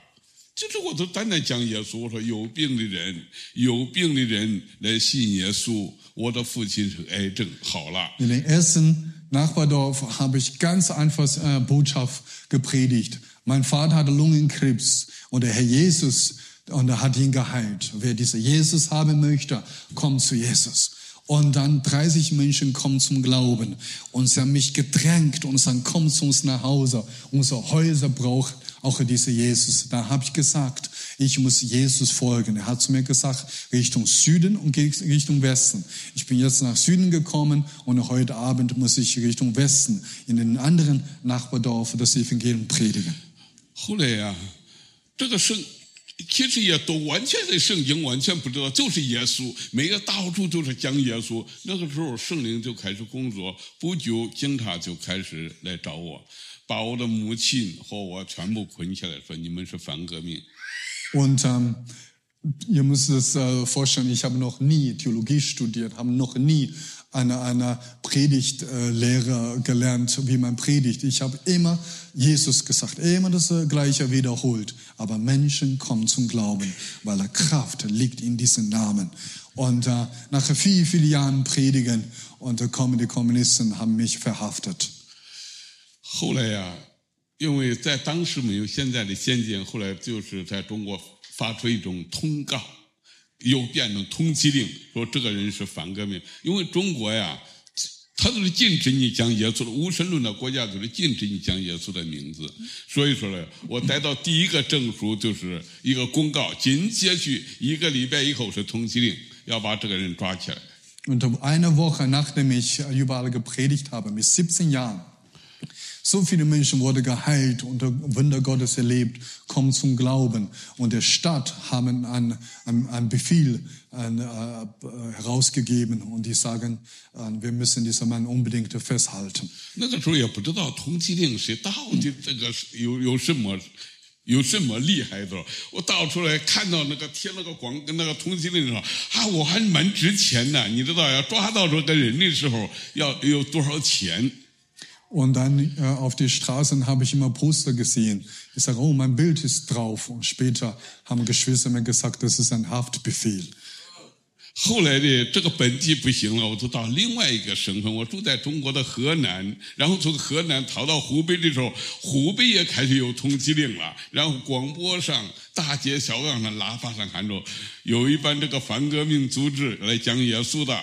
就是我都单单讲耶稣，我说有病的人，有病的人来信耶稣。我的父亲是癌症，好了。Nach Badorf habe ich ganz einfach äh, Botschaft gepredigt. Mein Vater hatte Lungenkrebs und der Herr Jesus und er hat ihn geheilt. Wer diese Jesus haben möchte, kommt zu Jesus. Und dann 30 Menschen kommen zum Glauben und sie haben mich gedrängt und sagen, komm zu uns nach Hause. Unsere Häuser braucht auch dieser Jesus. Da habe ich gesagt, ich muss Jesus folgen. Er hat zu mir gesagt, Richtung Süden und Richtung Westen. Ich bin jetzt nach Süden gekommen und heute Abend muss ich Richtung Westen in den anderen Nachbardorf das Evangelium predigen. 后来呀、这个圣其实也都完全是圣经完全不知道，就是耶稣，每个到处都是讲耶稣。那个时候圣灵就开始工作，不久警察就开始来找我，把我的母亲和我全部捆起来，说你们是反革命。Und ähm, ihr müsst es äh, vorstellen, ich habe noch nie Theologie studiert, habe noch nie eine, eine Predigtlehre gelernt, wie man predigt. Ich habe immer Jesus gesagt, immer das äh, Gleiche wiederholt. Aber Menschen kommen zum Glauben, weil der Kraft liegt in diesem Namen. Und äh, nach vielen, vielen Jahren Predigen und äh, kommen die Kommunisten haben mich verhaftet. 后来呀、因为在当时没有现在的先进，后来就是在中国发出一种通告，又变成通缉令，说这个人是反革命。因为中国呀， 他都是禁止你讲耶稣的，无神论的国家都是禁止你讲耶稣的名字。所以说呢，我得到第一个证书就是一个公告，紧接去一个礼拜以后是通缉令，要把这个人抓起来。so viele Menschen wurden geheilt und Wunder Gottes erlebt, kommen zum Glauben. Und der Stadt haben einen, einen, einen Befehl einen, äh, herausgegeben und die sagen, äh, wir müssen diesen Mann unbedingt festhalten. 那个时候也不知道通缉令是到底这个是有有什么有什么厉害的。我到处来看到那个贴那个广那个通缉令上啊，我还蛮值钱的。你知道要抓到这个人的时候要有多少钱？ Und dann äh, auf die Straßen habe ich immer Poster gesehen. Ich sage, oh, mein Bild ist drauf. Und später haben Geschwister mir gesagt, das ist ein Haftbefehl. 后来的这个本地不行了，我就到另外一个省份，我住在中国的河南，然后从河南逃到湖北的时候，湖北也开始有通缉令了，然后广播上、大街小巷上、喇叭上喊着有一帮这个反革命组织来讲耶稣的，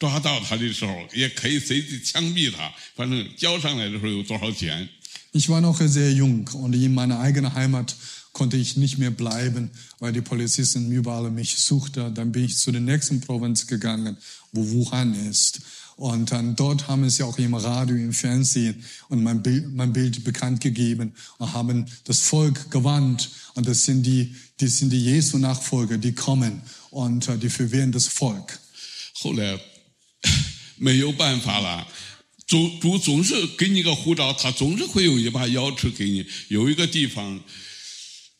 抓到他的时候也可以随即枪毙他，反正交上来的时候有多少钱。 Ich war noch sehr jung und in meiner eigenen Heimat konnte ich nicht mehr bleiben, weil die Polizisten überall mich suchten. Dann bin ich zu der nächsten Provinz gegangen, wo Wuhan ist. Und dann dort haben sie auch im Radio, im Fernsehen und mein Bild, mein Bild bekannt gegeben und haben das Volk gewarnt. Und das sind die, die sind die Jesu-Nachfolger, die kommen und äh, die verwirren das Volk. 后来 没有办法了，主主总是给你个护照，他总是会有一把钥匙给你。有一个地方，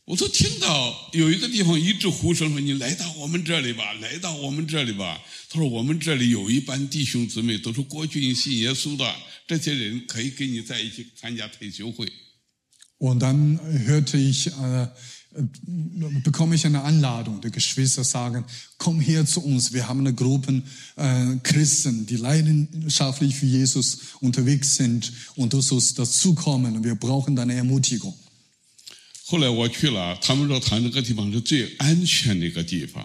我都听到有一个地方一直呼声说：“你来到我们这里吧，来到我们这里吧。”他说：“我们这里有一班弟兄姊妹，都是过去信耶稣的，这些人可以跟你在一起参加退休会。” Und dann hörte ich, äh, bekomme ich eine Einladung. Die Geschwister sagen, komm her zu uns. Wir haben eine Gruppe äh, Christen, die leidenschaftlich für Jesus unterwegs sind und du sollst dazukommen. Wir brauchen deine Ermutigung. 后来我去了，他们说他那个地方是最安全的一个地方，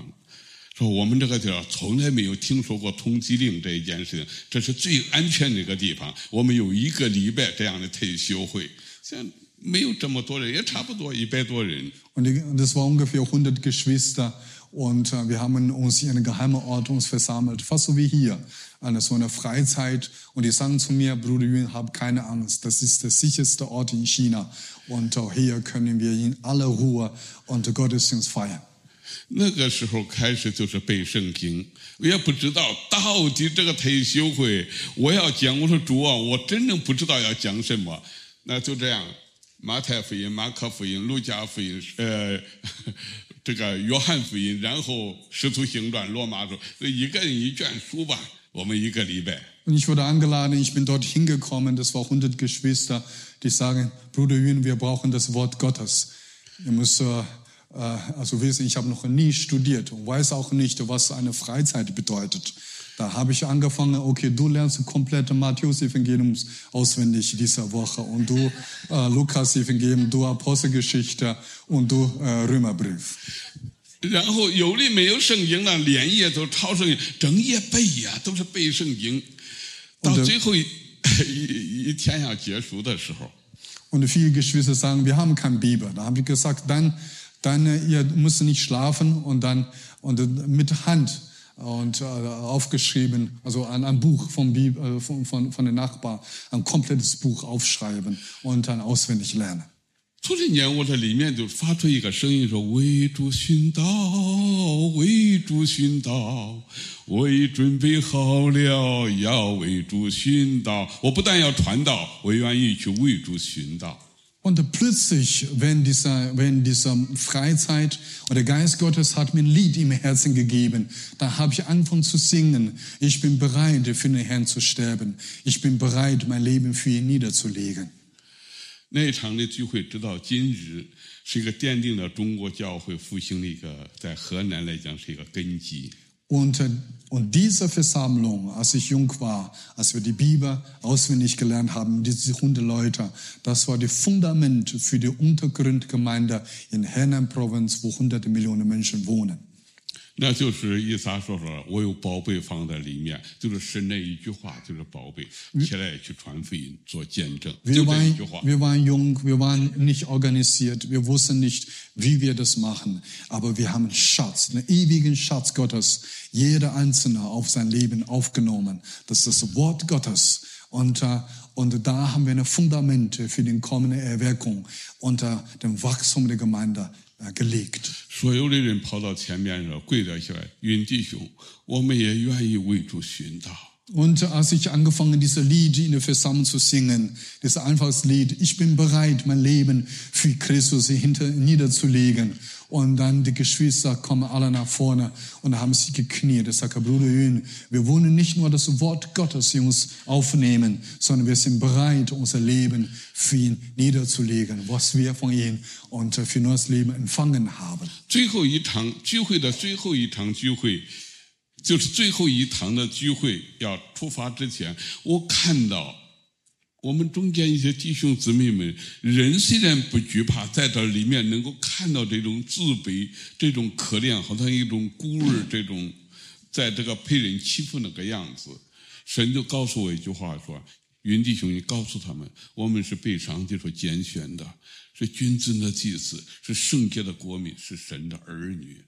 说我们这个地方从来没有听说过通缉令这一件事情，这是最安全的一个地方。我们有一个礼拜这样的退休会，现在 没有这么多人，也差不多一百多人。 Und die- das war ungefähr 100 Geschwister und äh, wir haben uns in einem geheimen Ort uns versammelt, fast so wie hier, eine so eine Freizeit. Und die sagen zu mir, Bruder Yun, hab keine Angst, das ist der sicherste Ort in China. Und auch hier können wir in aller Ruhe und Gottesdienst feiern. 那个时候开始就是背圣经，我也不知道到底这个退休会我要讲，我说主啊，我真正不知道要讲什么。那就这样， 马太福音、马可福音、路加福音，呃，这个约翰福音，然后使徒行传、罗马书，一个人一卷书吧，我们一个礼拜。 Und ich wurde eingeladen, ich bin dort hingekommen, das war 100 Geschwister, die sagen, Bruder Yun, wir brauchen das Wort Gottes. Ihr müsst äh, äh, also wissen, ich habe noch nie studiert und weiß auch nicht, was eine Freizeit bedeutet. Da habe ich angefangen, okay, du lernst komplette Matthäus-Evangelium auswendig diese Woche und du äh, Lukas-Evangelium, du Apostelgeschichte und du äh, Römerbrief. 然后有的没有圣经呢，连夜都抄圣经，整夜背呀，都是背圣经。到最后一一一天要结束的时候， Und viele Geschwister sagen, wir haben keine Bibel. Da habe ich gesagt, dann, dann äh, ihr müsst nicht schlafen und dann und äh, mit Hand und äh, aufgeschrieben, also ein, ein Buch vom Bibel, äh, von, von, von den Nachbarn, ein komplettes Buch aufschreiben und dann auswendig lernen. 头几年我在里面就发出一个声音说：“为主寻道，为主寻道，我已准备好了，要为主寻道。我不但要传道，我愿意去为主寻道。” Und plötzlich, wenn dieser, wenn dieser Freizeit und der Geist Gottes hat mir ein Lied im Herzen gegeben, da habe ich angefangen zu singen. Ich bin bereit, für den Herrn zu sterben. Ich bin bereit, mein Leben für ihn niederzulegen. 那一场的聚会，直到今日，是一个奠定了中国教会复兴的一个，在河南来讲是一个根基。 Und, äh, und diese Versammlung, als ich jung war, als wir die Bibel auswendig gelernt haben, diese 100 Leute, das war das Fundament für die Untergrundgemeinde in Henan-Provinz, wo hunderte Millionen Menschen wohnen. 那就是以撒说说，我有宝贝放在里面，就是神那一句话，就是宝贝，起来去传福音，做见证，就 Wir 这一 waren, 句话。 wir waren jung, wir waren nicht organisiert, wir wussten nicht, wie wir das machen, aber wir haben einen Schatz, einen ewigen Schatz Gottes, jeder Einzelne auf sein Leben aufgenommen. Das ist das Wort Gottes. Und, äh, und da haben wir eine Fundamente für die kommende Erweckung unter dem Wachstum der Gemeinde äh, gelegt. 所有的人跑到前面了，跪了下来，云弟兄，我们也愿意为主寻道。 Und als ich angefangen, diese Lied in der Versammlung zu singen, das einfaches Lied, ich bin bereit, mein Leben für Christus hinter, niederzulegen. Und dann die Geschwister kommen alle nach vorne und haben sich gekniet. Ich sage, Bruder Jün, wir wollen nicht nur das Wort Gottes in uns aufnehmen, sondern wir sind bereit, unser Leben für ihn niederzulegen, was wir von ihm und für neues Leben empfangen haben. 最后一场聚会的最后一场聚会，就是最后一堂的聚会要出发之前，我看到 我们中间一些弟兄姊妹们，人虽然不惧怕，在这里面能够看到这种自卑、这种可怜，好像一种孤儿这种，在这个被人欺负那个样子，神就告诉我一句话说。云弟兄，你告诉他们，我们是被上帝所拣选的，是君尊的祭司，是圣洁的国民，是神的儿女。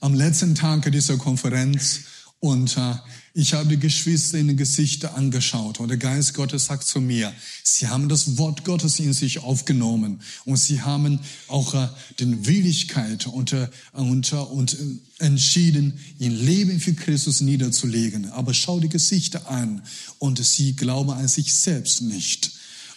am letzten Tag dieser Konferenz und äh, ich habe die Geschwister in die Gesichter angeschaut und der Geist Gottes sagt zu mir, sie haben das Wort Gottes in sich aufgenommen und sie haben auch äh, den Willigkeit und, äh, und, äh, und äh, entschieden, ihr Leben für Christus niederzulegen. Aber schau die Gesichter an und sie glauben an sich selbst nicht.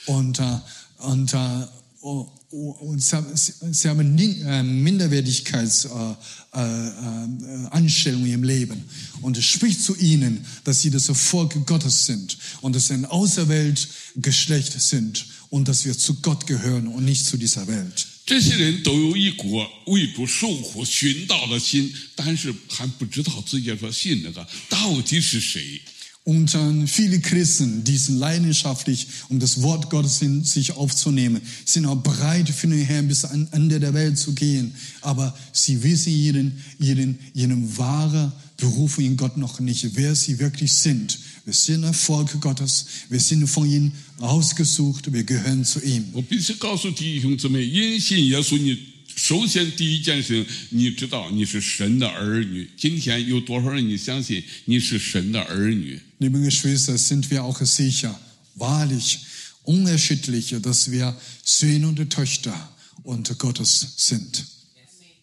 Und, äh, und, äh, und sie haben, sie, sie haben Ni- äh, Minderwertigkeitsanstellungen äh, äh, Anstellungen im Leben. Und es spricht zu ihnen, dass sie das Volk Gottes sind und dass sie ein Außerweltgeschlecht sind und dass wir zu Gott gehören und nicht zu dieser Welt. 这些人都有一股为主受苦寻道的心，但是还不知道自己所信那个到底是谁。 Und äh, viele Christen, die sind leidenschaftlich, um das Wort Gottes in sich aufzunehmen, sind auch bereit, für den Herrn bis ans Ende der Welt zu gehen. Aber sie wissen ihren, ihren, ihren wahren Beruf in Gott noch nicht, wer sie wirklich sind. Wir sind ein Volk Gottes, wir sind von ihm ausgesucht, wir gehören zu ihm. 我必须告诉弟兄姊妹，因信耶稣，你 首先第一件事情，你知道你是神的儿女。今天有多少人你相信你是神的儿女？ Liebe Geschwister, sind wir auch sicher, wahrlich, unerschütterlich, dass wir Söhne und Töchter unter Gottes sind.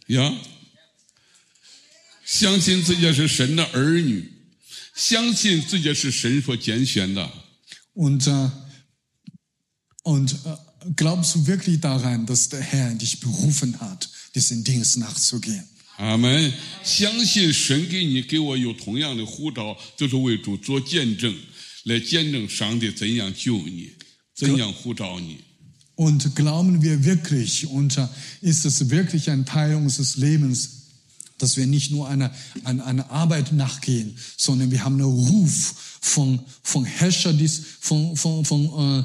呀，相信自己是神的儿女，相信自己是神所拣选的。 Und, äh, und äh, glaubst du wirklich daran, dass der Herr dich berufen hat, diesen Dienst nachzugehen? 阿门！相信神给你给我有同样的呼召，就是为主做见证，来见证上帝怎样救你，怎样呼召你。 Und glauben wir wirklich, und äh, ist es wirklich ein Teil unseres Lebens, dass wir nicht nur einer, einer, einer Arbeit nachgehen, sondern wir haben einen Ruf von, von Herrscher, dies, von, von, von, äh, äh,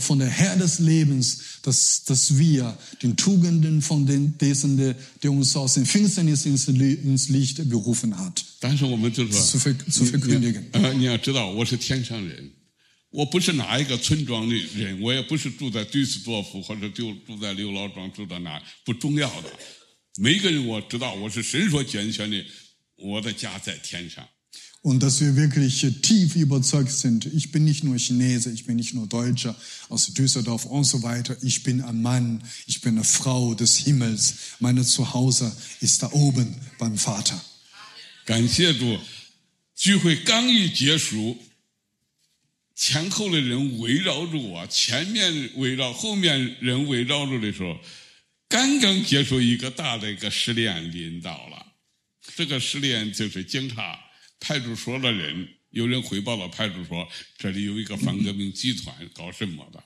von der Herr des Lebens, dass, dass wir den Tugenden von den, dessen, der, der uns aus den Finsternis ins, Li- ins Licht berufen hat. 但是我们就说，zu ver- zu verkündigen. 呃，你要知道，我是天上人，我不是哪一个村庄的人，我也不是住在杜斯多夫或者就住在刘老庄，住在哪不重要的。每一个人我知道我是神所拣选的，我的家在天上。Und dass wir wirklich tief überzeugt sind, ich bin nicht nur Chinese, ich bin nicht nur Deutscher aus Düsseldorf und so weiter, ich bin ein Mann, ich bin eine Frau des Himmels, meine Zuhause ist da oben beim Vater. 感谢主，聚会刚一结束，前后的人围绕着我，前面围绕，后面人围绕着的时候，刚刚结束一个大的一个试炼临到了。这个试炼就是警察、 派出所的人，有人汇报了派出所，这里有一个反革命集团搞什么的，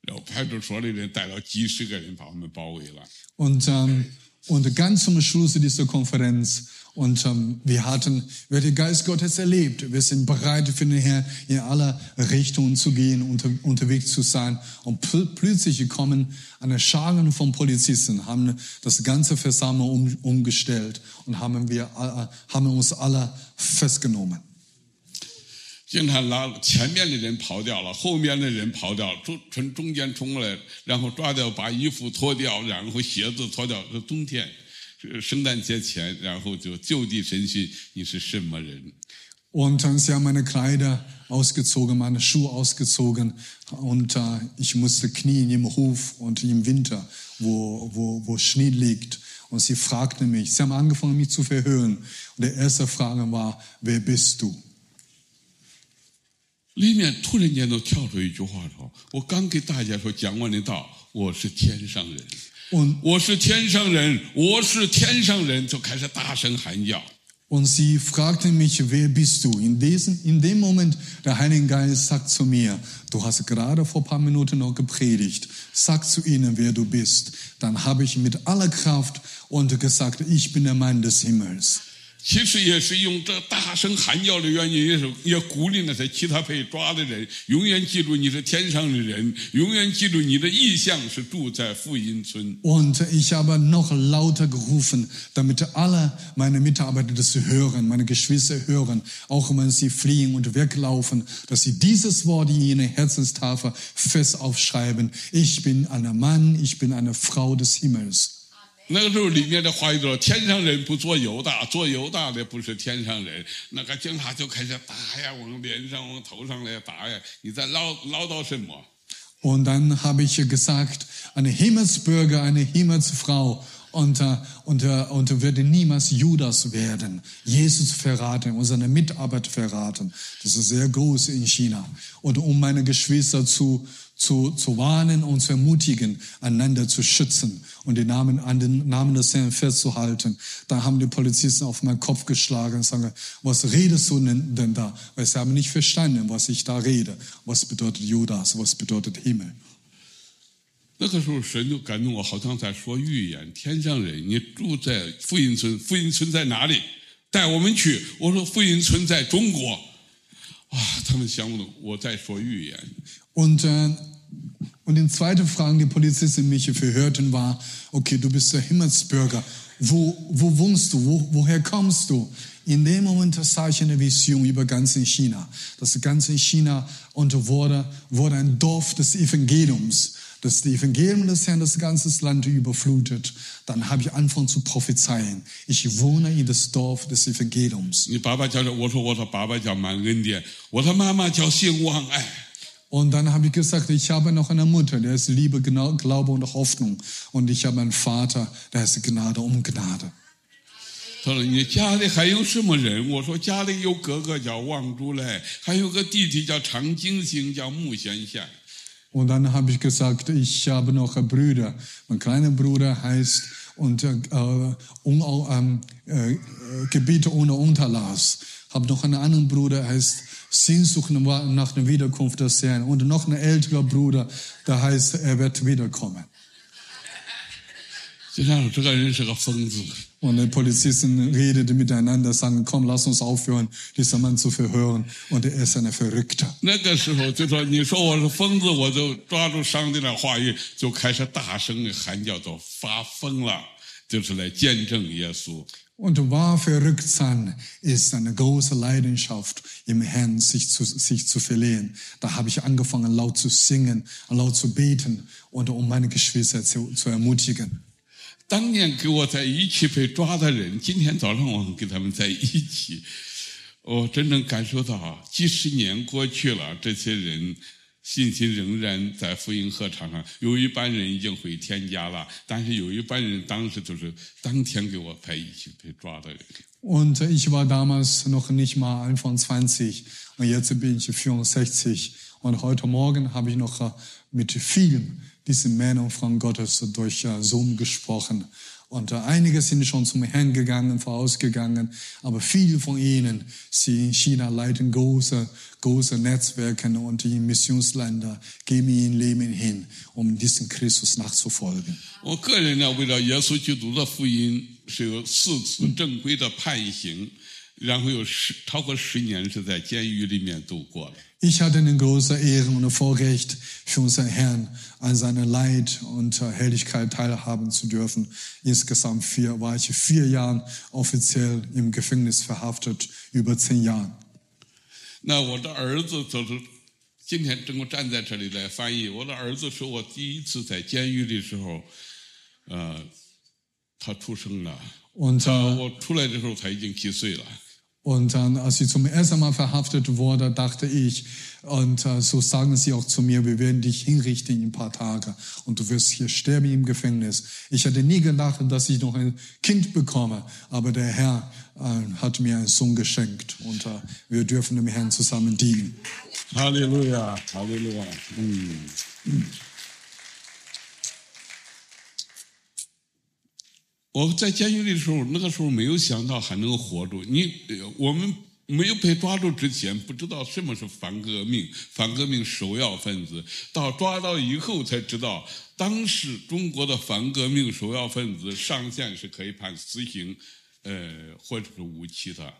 然后派出所的人带了几十个人把我们包围了。文章 und ganz zum Schluss dieser Konferenz, und ähm, wir hatten, wir haben den Geist Gottes erlebt. Wir sind bereit für den Herrn in alle Richtungen zu gehen, unter, unterwegs zu sein. Und pl plötzlich kommen eine Scharen von Polizisten, haben das ganze Versammlung um, umgestellt und haben wir, äh, haben uns alle festgenommen. 警察拉前面的人跑掉了，后面的人跑掉，中从中间冲过来，然后抓掉，把衣服脱掉，然后鞋子脱掉。是冬天，是圣诞节前，然后就就地审讯你是什么人。 Und dann sie haben meine Kleider ausgezogen, meine Schuhe ausgezogen und äh, ich musste knien im Hof und im Winter, wo, wo, wo Schnee liegt. Und sie fragten mich, sie haben angefangen mich zu verhören. Und der erste Frage war, wer bist du? 里面突然间都跳出一句话说：“我刚给大家说讲完的道，我是天上人， Und, 我是天上人，我是天上人。”就开始大声喊叫。 und sie fragten mich, wer bist du? In, diesem, in dem Moment, der Heilige Geist sagt zu mir, du hast gerade vor ein paar Minuten noch gepredigt, sag zu ihnen, wer du bist. Dann habe ich mit aller Kraft und gesagt, ich bin der Mann des Himmels. 其实也是用这大声喊叫的原因，也是也鼓励那些其他被抓的人，永远记住你是天上的人，永远记住你的意向是住在福音村。 Und ich habe noch lauter gerufen, damit alle meine Mitarbeiter das hören, meine Geschwister hören, auch wenn sie fliehen und weglaufen, dass sie dieses Wort in ihre Herzenstafel fest aufschreiben. Ich bin ein Mann, ich bin eine Frau des Himmels. 那个时候里面的话语说：“天上人不做犹大，做犹大的不是天上人。”那个警察就开始打呀，往脸上、往头上来打呀。你在唠唠叨什么？ Und dann habe ich gesagt, eine Himmelsbürger, eine Himmelsfrau und, äh, und, äh, und werde niemals Judas werden, Jesus verraten und seine Mitarbeit verraten. Das ist sehr groß in China. Und um meine Geschwister zu, zu, zu warnen und zu ermutigen, einander zu schützen und den Namen, an den Namen des Herrn festzuhalten. Da haben die Polizisten auf meinen Kopf geschlagen und sagen, was redest du denn, denn da? Weil sie haben nicht verstanden, was ich da rede. Was bedeutet Judas? Was bedeutet Himmel? 那个时候神就感动我，好像在说预言。天上人，你住在福音村，福音村在哪里？带我们去。我说福音村在中国。啊，他们想不懂，我在说预言。 Und, äh, und die zweite Frage, die Polizisten mich verhörten, war, okay, du bist der Himmelsbürger. Wo, wo wohnst du? Wo, woher kommst du? In dem Moment sah ich eine Vision über ganz in China. Das ganze China und wurde, wurde ein Dorf des Evangeliums. Das Evangelium des Herrn das ganze Land überflutet. Dann habe ich angefangen zu prophezeien. Ich wohne in das Dorf des Evangeliums. 你爸爸叫我说我的爸爸叫满恩典，我的妈妈叫兴旺爱。 und dann habe ich gesagt, ich habe noch eine Mutter, der ist Liebe, Glaube und Hoffnung. Und ich habe einen Vater, der ist Gnade um Gnade. Und dann habe ich gesagt, ich habe noch Brüder. Mein kleiner Bruder heißt und, äh, um, ähm, äh, Gebiete ohne Unterlass. Habe noch einen anderen Bruder, heißt Sehnsucht nach der Wiederkunft des Herrn. Und noch ein älterer Bruder, der heißt, er wird wiederkommen. Und der Polizisten redete miteinander, sagen, komm, lass uns aufhören, dieser Mann zu verhören. Und er ist ein Verrückter. Und wahr verrückt sein ist eine große Leidenschaft im Herrn, sich zu, sich zu verlehen. Da habe ich angefangen, laut zu singen, laut zu beten und um meine Geschwister zu, zu ermutigen. 当年跟我在一起被抓的人，今天早上我跟他们在一起，我真正感受到，几十年过去了，这些人信心仍然在福音合唱上。有一班人已经回天家了，但是有一班人当时就是当天给我在一起被抓的人。Und ich war damals noch nicht mal Anfang 20 und jetzt bin ich 64. Und heute Morgen habe ich noch mit vielen diesen Männern und Frauen Gottes durch äh, Zoom gesprochen. Und äh, einige sind schon zum Herrn gegangen, vorausgegangen, aber viele von ihnen, sie in China leiten große, große Netzwerke und in Missionsländer, geben ihr Leben hin, um diesen Christus nachzufolgen. 我个人呢，为了耶稣基督的福音，是有四次正规的判刑， 然后有十超过十年是在监狱里面度过了。 Ich hatte eine große Ehre und ein Vorrecht, für unseren Herrn an seiner Leid und äh, Herrlichkeit teilhaben zu dürfen. Insgesamt vier, war ich vier Jahre offiziell im Gefängnis verhaftet, über zehn Jahren. 那我的儿子就是今天正好站在这里来翻译。我的儿子是我第一次在监狱的时候，呃，他出生了。 Und, 他 äh, 我出来的时候他已经几岁了。 und dann, als ich zum ersten Mal verhaftet wurde, dachte ich, und äh, so sagen sie auch zu mir, wir werden dich hinrichten in ein paar Tage und du wirst hier sterben im Gefängnis. Ich hatte nie gedacht, dass ich noch ein Kind bekomme, aber der Herr äh, hat mir einen Sohn geschenkt und äh, wir dürfen dem Herrn zusammen dienen. Halleluja, Halleluja. Mm. 我在监狱里的时候，那个时候没有想到还能活着。你我们没有被抓住之前，不知道什么是反革命，反革命首要分子。到抓到以后才知道，当时中国的反革命首要分子上限是可以判死刑，呃，或者是无期的。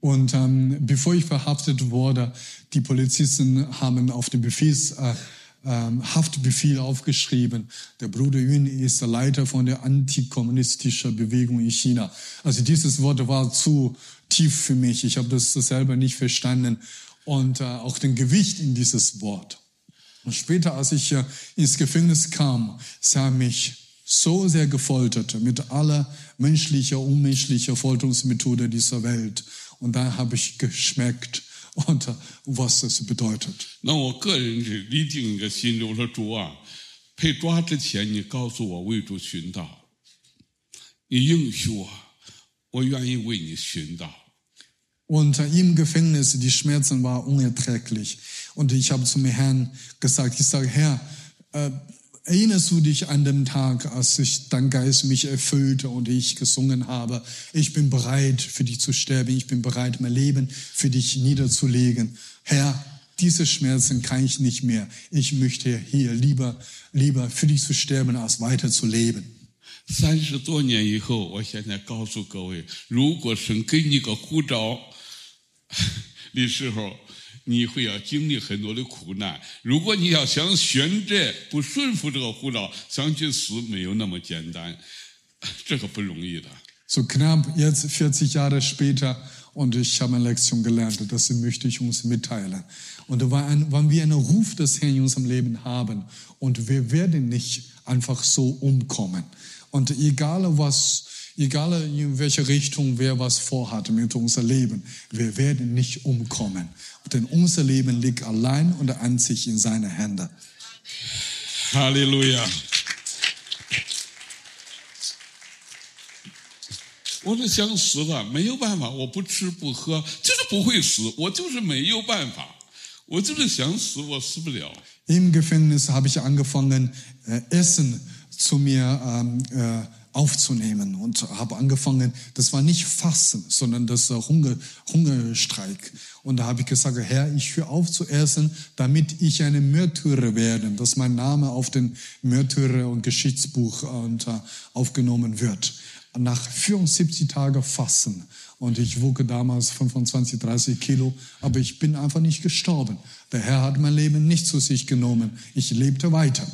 Und ähm, bevor ich verhaftet wurde, die Polizisten haben auf den Befehls, äh, Haftbefehl aufgeschrieben. Der Bruder Yun ist der Leiter von der antikommunistischen Bewegung in China. Also dieses Wort war zu tief für mich. Ich habe das selber nicht verstanden. Und äh, auch den Gewicht in dieses Wort. Und später, als ich äh, ins Gefängnis kam, haben mich so sehr gefoltert mit aller menschlicher, unmenschlicher Folterungsmethode dieser Welt. Und da habe ich geschmeckt, und, äh, was das bedeutet. 那我个人是立定一个心志，我说主啊，被抓之前你告诉我为主寻道，你应许我，我愿意为你寻道。 Und äh, im Gefängnis, die Schmerzen waren unerträglich. Und ich habe zum Herrn gesagt, ich sage, Herr, äh, erinnerst du dich an den Tag, als ich dein Geist mich erfüllte und ich gesungen habe, ich bin bereit für dich zu sterben, ich bin bereit, mein Leben für dich niederzulegen. Herr, diese Schmerzen kann ich nicht mehr. Ich möchte hier lieber, lieber für dich zu sterben, als weiter zu leben. 三十多年以后，我现在告诉各位，如果神给你个护照的时候， 你会要经历很多的苦难。如果你要想选择不顺服这个护照，想去死，没有那么简单，这个不容易的。 So knapp jetzt 40 Jahre später und ich habe eine Lektion gelernt, das möchte ich uns mitteilen. Und da war ein, wann wir einen Ruf des Herrn in unserem Leben haben und wir werden nicht einfach so umkommen. Und egal was, egal in welche Richtung wer was vorhat mit unserem Leben, wir werden nicht umkommen. Denn unser Leben liegt allein und einzig in seinen Händen. 哈利路亚！我是想死的，没有办法，我不吃不喝，就是不会死，我就是没有办法，我就是想死，我死不了。 Im Gefängnis habe ich angefangen, äh, Essen zu mir ähm, äh, aufzunehmen und habe angefangen, das war nicht Fasten, sondern das äh, Hunger, Hungerstreik. Und da habe ich gesagt, Herr, ich höre auf zu essen, damit ich eine Märtyrer werde, dass mein Name auf den Märtyrer- und Geschichtsbuch äh, und, äh, aufgenommen wird. Nach 74 Tagen Fasten und ich wog damals 25, 30 Kilo, aber ich bin einfach nicht gestorben. Der Herr hat mein Leben nicht zu sich genommen. Ich lebte weiter.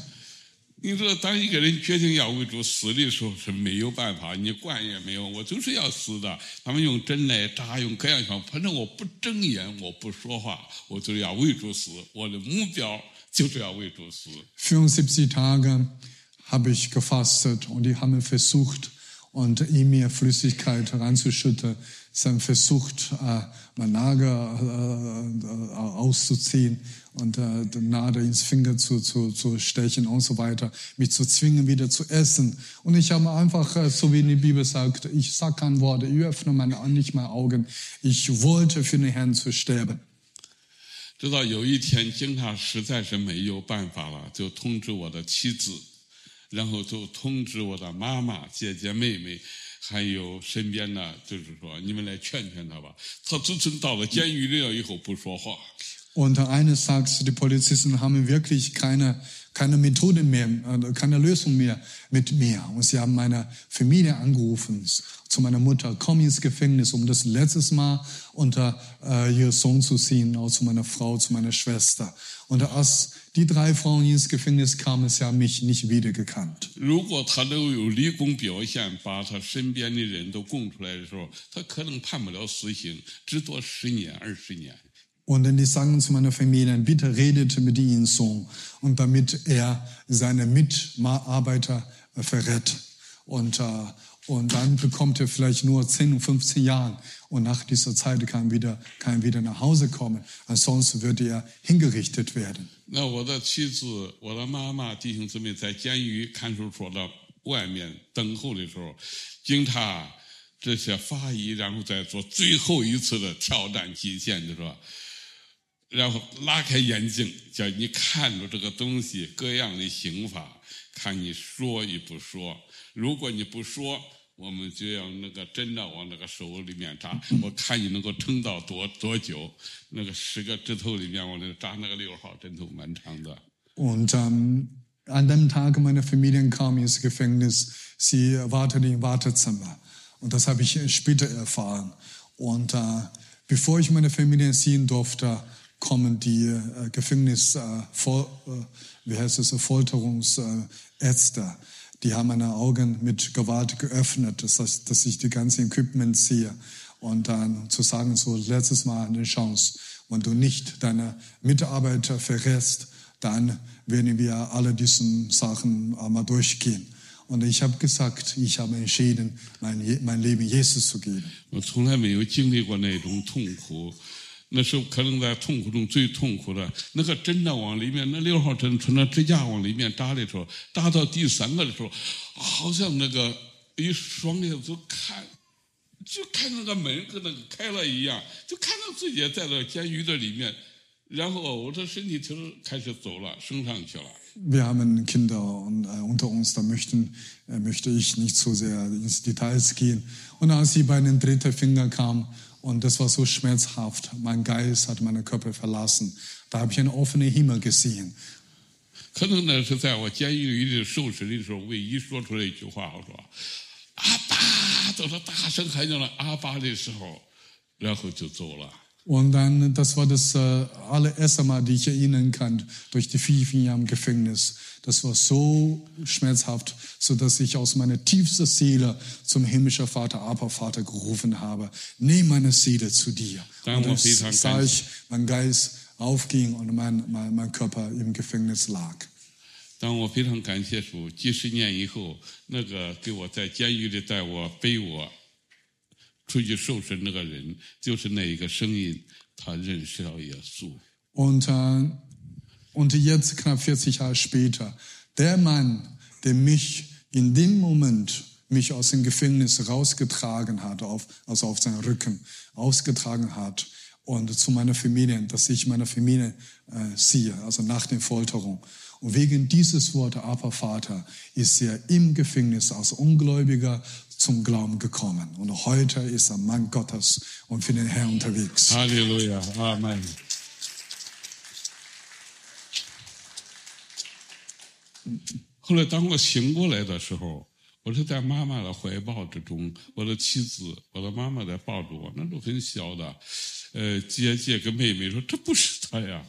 你知道，当一个人决定要为主死的时候是没有办法，你管也没有，我就是要死的。他们用针来扎，用各样方法，反正我不睁眼，我不说话，我就是要为主死。我的目标就是要为主死。74 Tage habe ich gefastet und die haben versucht, und in mir Flüssigkeit reinzuschütten. Sie haben versucht, mein Nagel äh, äh, auszuziehen und äh, die Nadel ins Finger zu, zu, zu stechen und so weiter, mich zu zwingen, wieder zu essen. Und ich habe einfach, äh, so wie die Bibel sagt, ich sage kein Wort, ich öffne meine, nicht meine Augen. Ich wollte für den Herrn zu sterben. 直到有一天，警察实在是没有办法了，就通知我的妻子，然后就通知我的妈妈、姐姐、妹妹，还有身边的，就是说你们来劝劝他吧。他自从到了监狱里了以后不说话， und eines Tages, die Polizisten haben wirklich keine, keine Methode mehr, äh, keine Lösung mehr mit mir. Und sie haben meine Familie angerufen, zu meiner Mutter, komm ins Gefängnis, um das letztes Mal unter äh, ihr Sohn zu ziehen, auch zu meiner Frau, zu meiner Schwester. Und als die drei Frauen ins Gefängnis kamen, sie haben mich nicht wiedergekannt. 如果他都有立功表现，把他身边的人都供出来的时候，他可能判不了死刑，至多十年、二十年。 Und dann die sagen zu meiner Familie, bitte redet mit ihrem Sohn und damit er seine Mitarbeiter äh, verrät. Und, äh, und dann bekommt er vielleicht nur 10 und 15 Jahre und nach dieser Zeit kann er wieder, kann er wieder nach Hause kommen. Ansonsten wird er hingerichtet werden. 那我的妻子、我的妈妈、弟兄姊妹在监狱看守所的外面等候的时候，警察这些法医，然后再做最后一次的挑战极限，就说， 然后拉开眼睛，叫你看着这个东西各样的刑法，看你说与不说。如果你不说，我们就要那个针呢往那个手里面扎，我看你能够撑到多多久。那个十个指头里面，我那扎那个六号针头蛮长的。Und ähm, an dem Tag meine Familie kam ins Gefängnis. Sie wartete im Wartezimmer. Und das habe ich später erfahren. Und äh, bevor ich meine Familie sehen durfte, kommen die äh, Gefängnis, äh, Fol äh, wie heißt es, Folterungsärzte. Die haben meine Augen mit Gewalt geöffnet, das heißt, dass ich die ganze Equipment sehe. Und dann zu sagen, so letztes Mal eine Chance, wenn du nicht deine Mitarbeiter verrätst, dann werden wir alle diesen Sachen einmal durchgehen. Und ich habe gesagt, ich habe entschieden, mein, Je- mein Leben Jesus zu geben. 我从来没有经历过那种痛苦， 那是可能在痛苦中最痛苦的。那个针呢，往里面那六号针从那支架往里面扎的时候，扎到第三个的时候，好像那个一双眼就看，就看那个门跟那个开了一样，就看到自己在那监狱的里面，然后我的身体就开始走了，升上去了。und das war so schmerzhaft, mein Geist hat meinen Körper verlassen, da habe ich einen offenen Himmel gesehen. 可能那是在我监狱里的受审的时候，唯一说出来一句话，我说：“阿爸！”走到大声喊叫了“阿爸”的时候，然后就走了。 Und dann, das war das äh, allererste Mal, die ich erinnern kann, durch die vier, vier Jahre im Gefängnis. Das war so schmerzhaft, so dass ich aus meiner tiefsten Seele zum himmlischen Vater, Aber Vater gerufen habe. Nimm meine Seele zu dir. Danke, Und dann Peter, sah danke. ich, mein Geist aufging und mein, mein, mein Körper im Gefängnis lag. 当我非常感谢主，几十年以后，那个给我在监狱里带我背我出去受审那个人，就是那一个声音，他认识了耶稣。 Und, äh, und jetzt, knapp 40 Jahre später, der Mann, der mich in dem Moment mich aus dem Gefängnis rausgetragen hat, auf, also auf seinen Rücken ausgetragen hat und zu meiner Familie, dass ich meine Familie äh, sehe, also nach der Folterung. Und wegen dieses Wortes, aber Vater, ist er im Gefängnis als Ungläubiger zum Glauben gekommen. Und heute ist er Mann Gottes und für den Herrn unterwegs. 哈利后来当我醒过来的时候，我是在妈妈的怀抱之中，我的妻子、我的妈妈在抱着我，那都很小的，呃，姐姐跟妹妹说这不是他呀，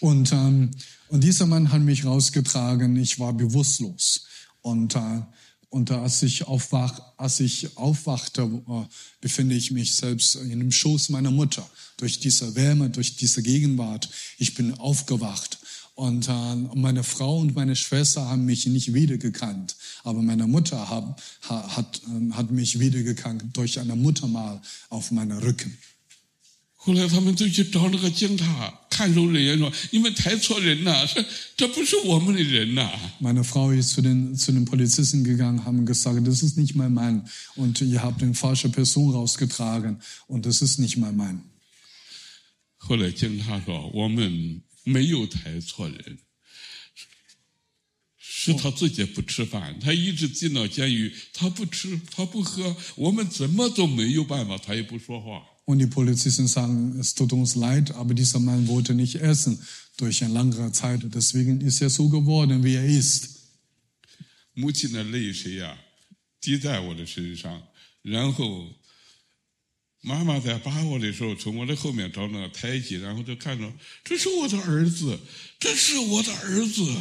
Und ähm, Und dieser Mann hat mich rausgetragen, ich war bewusstlos. Und, äh, und als, ich aufwach, als ich aufwachte, äh, befinde ich mich selbst in dem Schoß meiner Mutter. Durch diese Wärme, durch diese Gegenwart. Ich bin aufgewacht. Und äh, meine Frau und meine Schwester haben mich nicht wiedergekannt. Aber meine Mutter hat, hat, äh, hat mich wiedergekannt durch eine Muttermal auf meinem Rücken. 后来他们就去找那个警察，看守人员说：“你们抬错人了，这这不是我们的人呐、 Meine Frau ist zu den, zu den Polizisten gegangen, haben gesagt, das ist nicht mein Mann. Und ihr habt eine falsche Person rausgetragen. Und das ist nicht mein Mann. 后来警察说：“我们 没有抬错人，是他自己不吃饭，他一直进到监狱，他不吃，他不喝，我们怎么都没有办法，他也不说话。Und die Polizisten sagen, es tut uns leid, aber dieser Mann wollte nicht essen durch eine lange Zeit. Deswegen ist er so geworden, wie er ist. 母亲的泪水呀、滴在我的身上，然后妈妈在把我的时候，从我的后面找那个台阶，然后就看到这是我的儿子，这是我的儿子。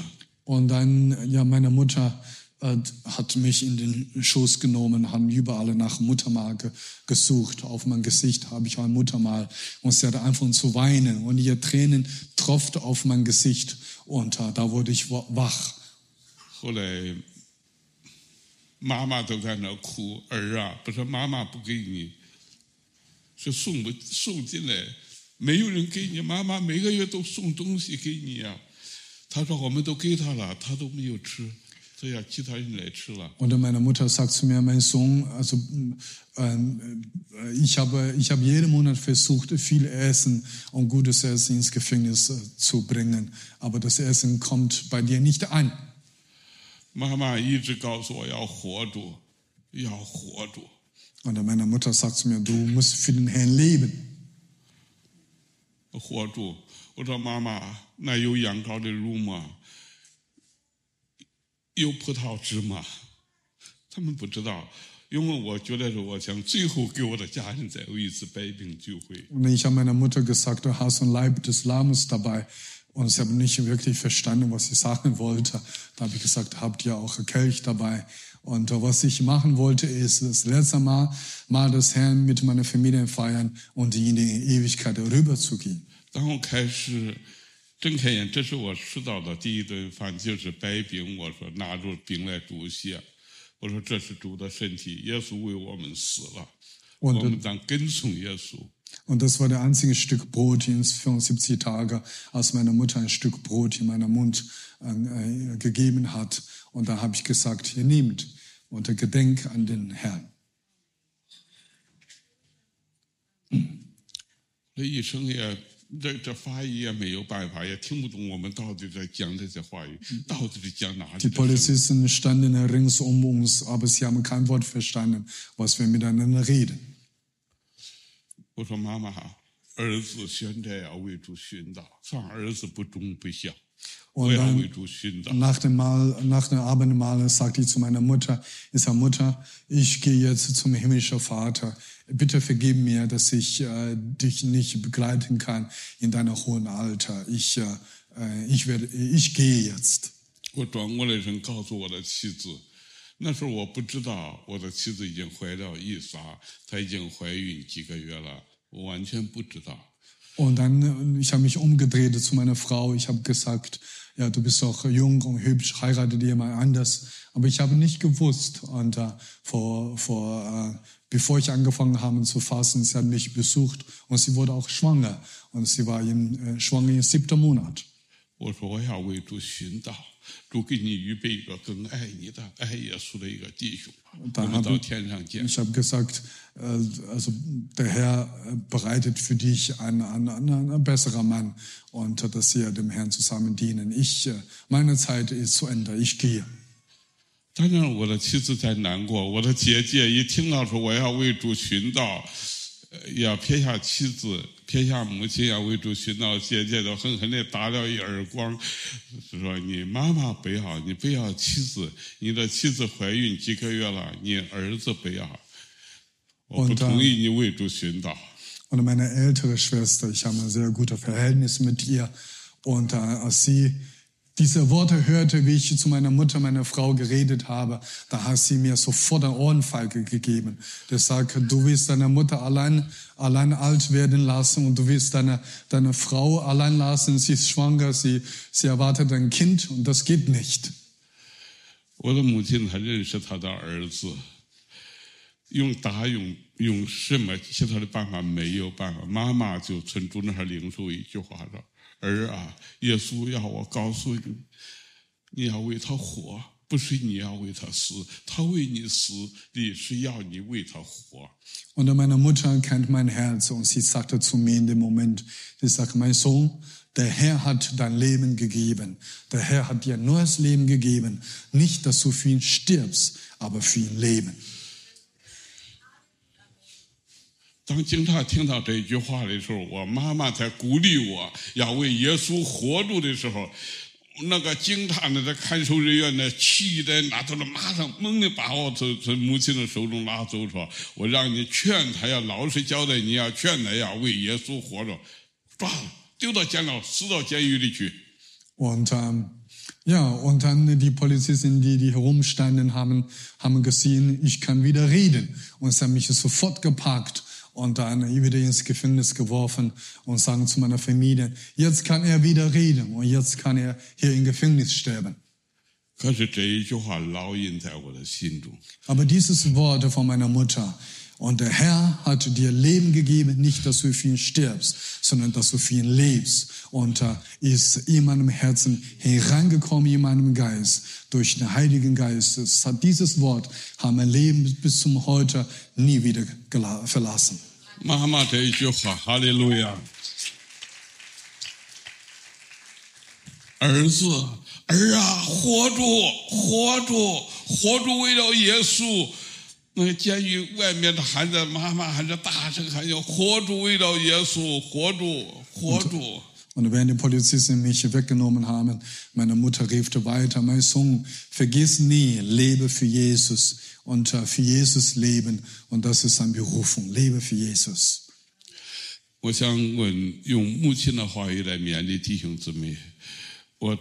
Und dann, ja, meine Mutter äh, hat mich in den Schoß genommen, haben überall nach Muttermal ge gesucht. Auf mein Gesicht habe ich ein Muttermal. Und sie hatte einfach zu weinen. Und ihre Tränen tropften auf mein Gesicht. Und äh, da wurde ich wa- wach. 后来妈妈都在那哭，儿啊，不是妈妈不给你， 是送不送进来，没有人给你，妈妈每个月都送东西给你呀、他说我们都给他了，他都没有吃，所以要其他人来吃了。 Und dann meine Mutter sagt zu mir, mein Sohn, also ähm, äh, ich habe ich habe jeden Monat versucht, viel Essen und gutes Essen ins Gefängnis äh, zu bringen, aber das Essen kommt bei dir nicht an. 妈妈一直告诉我要活住，要活住。 Und dann meine Mutter sagt zu mir, du musst für den Herrn leben. 活住。我说妈妈，那有羊羔的肉吗？有葡萄汁吗？他们不知道，因为我觉得是我想最后给我的家人再有一次百饼聚会。 Und ich habe meiner Mutter gesagt, du hast ein Leib des Lammes dabei. Und sie haben nicht wirklich verstanden, was ich sagen wollte. Da habe ich gesagt, habt ihr auch einen Kelch dabei? Und äh, was ich machen wollte, ist das letzte Mal, mal das Herrn mit meiner Familie feiern und in die Ewigkeit rüberzugehen. 当我开始睁开眼，这是我吃到的第一顿饭，就是白饼。我说拿着饼来祝谢，我说这是主的身体，耶稣为我们死了，我 Und, 们当跟从耶稣。 und das war der einzige Stück Brot in 75 Tage, als meine Mutter ein Stück Brot in meinen Mund äh, gegeben hat. Und da habe ich gesagt, hier nehmt und gedenk an den Herrn. 这一生也这这法医也没有办法，也听不懂我们到底在讲这些话语，到底是讲哪里 Die 的神？ Polizisten standen rings um uns, aber sie haben kein Wort verstanden, was wir miteinander reden. 我说妈妈，儿子现在要为主殉道，上儿子不忠不孝，我 Und 要 dann 为主殉道。 nach dem, Mahl, nach dem Abendmahl sagte ich zu meiner Mutter, ich sage, Mutter, ich gehe jetzt zum himmlischen Vater. Bitte vergib mir, dass ich äh, dich nicht begleiten kann in deinem hohen Alter. Ich, äh, äh, ich, werde, ich gehe jetzt. 我转过来身告诉我的妻子，那时候我不知道我的妻子已经怀了伊莎，她已经怀孕几个月了，我 完全不知道。 Und dann, äh, ich habe mich umgedreht zu meiner Frau. Ich habe gesagt, ja, du bist doch jung und hübsch, heirate dir mal anders. Aber ich habe nicht gewusst. Und äh, vor, vor, äh, bevor ich angefangen habe zu fasten, sie hat mich besucht und sie wurde auch schwanger. Und sie war in, äh, schwanger im siebten Monat. 我说我要为主殉道， 主给你预备一个更爱你的、爱耶稣的一个弟兄，我们 habe 到 ich, 天上见。ich habe gesagt, äh, also der Herr äh, bereitet für dich einen, einen, einen, besseren Mann und äh, dass wir dem Herrn zusammen dienen. Ich, äh, meine Zeit ist zu Ende. Ich gehe. 当然，我的妻子在难过，我的姐姐一听到说我要为主殉道，呃要撇下妻子，撇下母亲，啊为主寻找，姐姐的狠狠地打了一耳光，说你妈妈不要，你不要妻子，你的妻子怀孕几个月了，你儿子不要，我不 äh, 同意你为主寻找。Und meine ältere Schwester, ich habe ein sehr gutes Verhältnis mit ihr. Und äh, als sie diese Worte hörte, wie ich zu meiner Mutter, meiner Frau geredet habe, da hat sie mir sofort eine Ohrenfeige gegeben. Der sagt, du willst deine Mutter allein, allein alt werden lassen und du willst deine, deine Frau allein lassen. Sie ist schwanger, sie, sie erwartet ein Kind und das geht nicht. 我的母亲她认识她的儿子，用打用用什么其他的办法没有办法，妈妈就从主那儿领受一句话说：“ 儿啊，耶稣要我告诉你，你要为他活，不是你要为他死，他为你死，你是要你为他活。” Und meine Mutter kennt mein Herz und sie sagte zu mir in dem Moment, sie sagt, mein Sohn, der Herr hat dein Leben gegeben. Der Herr hat dir nur das Leben gegeben. Nicht, dass du für ihn stirbst, aber für ihn leben. 当警察听到这句话的时候，我妈妈在鼓励我要为耶稣活住的时候，那个警察呢，这看守人员呢，气的那都是马上猛地把我从从母亲的手中拉走，说：“我让你劝他要老实交代，你要劝他要为耶稣活着，抓了丢到监牢，死到监狱里去。” Und ähm, ja, und dann die Polizisten, die, die herumstanden, haben, haben gesehen, ich kann wieder reden. Und sie haben mich sofort gepackt und dann wieder ins Gefängnis geworfen und sagen zu meiner Familie, jetzt kann er wieder reden und jetzt kann er hier im Gefängnis sterben. Aber dieses Wort von meiner Mutter, und der Herr hat dir Leben gegeben, nicht dass du für ihn stirbst, sondern dass du für ihn lebst. Und er ist in meinem Herzen herangekommen, in meinem Geist, durch den Heiligen Geist. Es hat dieses Wort, haben mein Leben bis zum heute nie wieder verlassen. 妈妈这一句话，哈利路亚！儿子，儿啊，活住，活住，活住！为了耶稣，那监狱外面的喊着，妈妈还在，大声喊叫，活住！为了耶稣，活住，活住！Und während die Polizisten mich weggenommen haben, meine Mutter rief weiter, mein Sohn, vergiss nie, lebe für Jesus und äh, für Jesus leben. Und das ist eine Berufung, lebe für Jesus. 我想问，用母亲的话语来勉励弟兄姊妹。我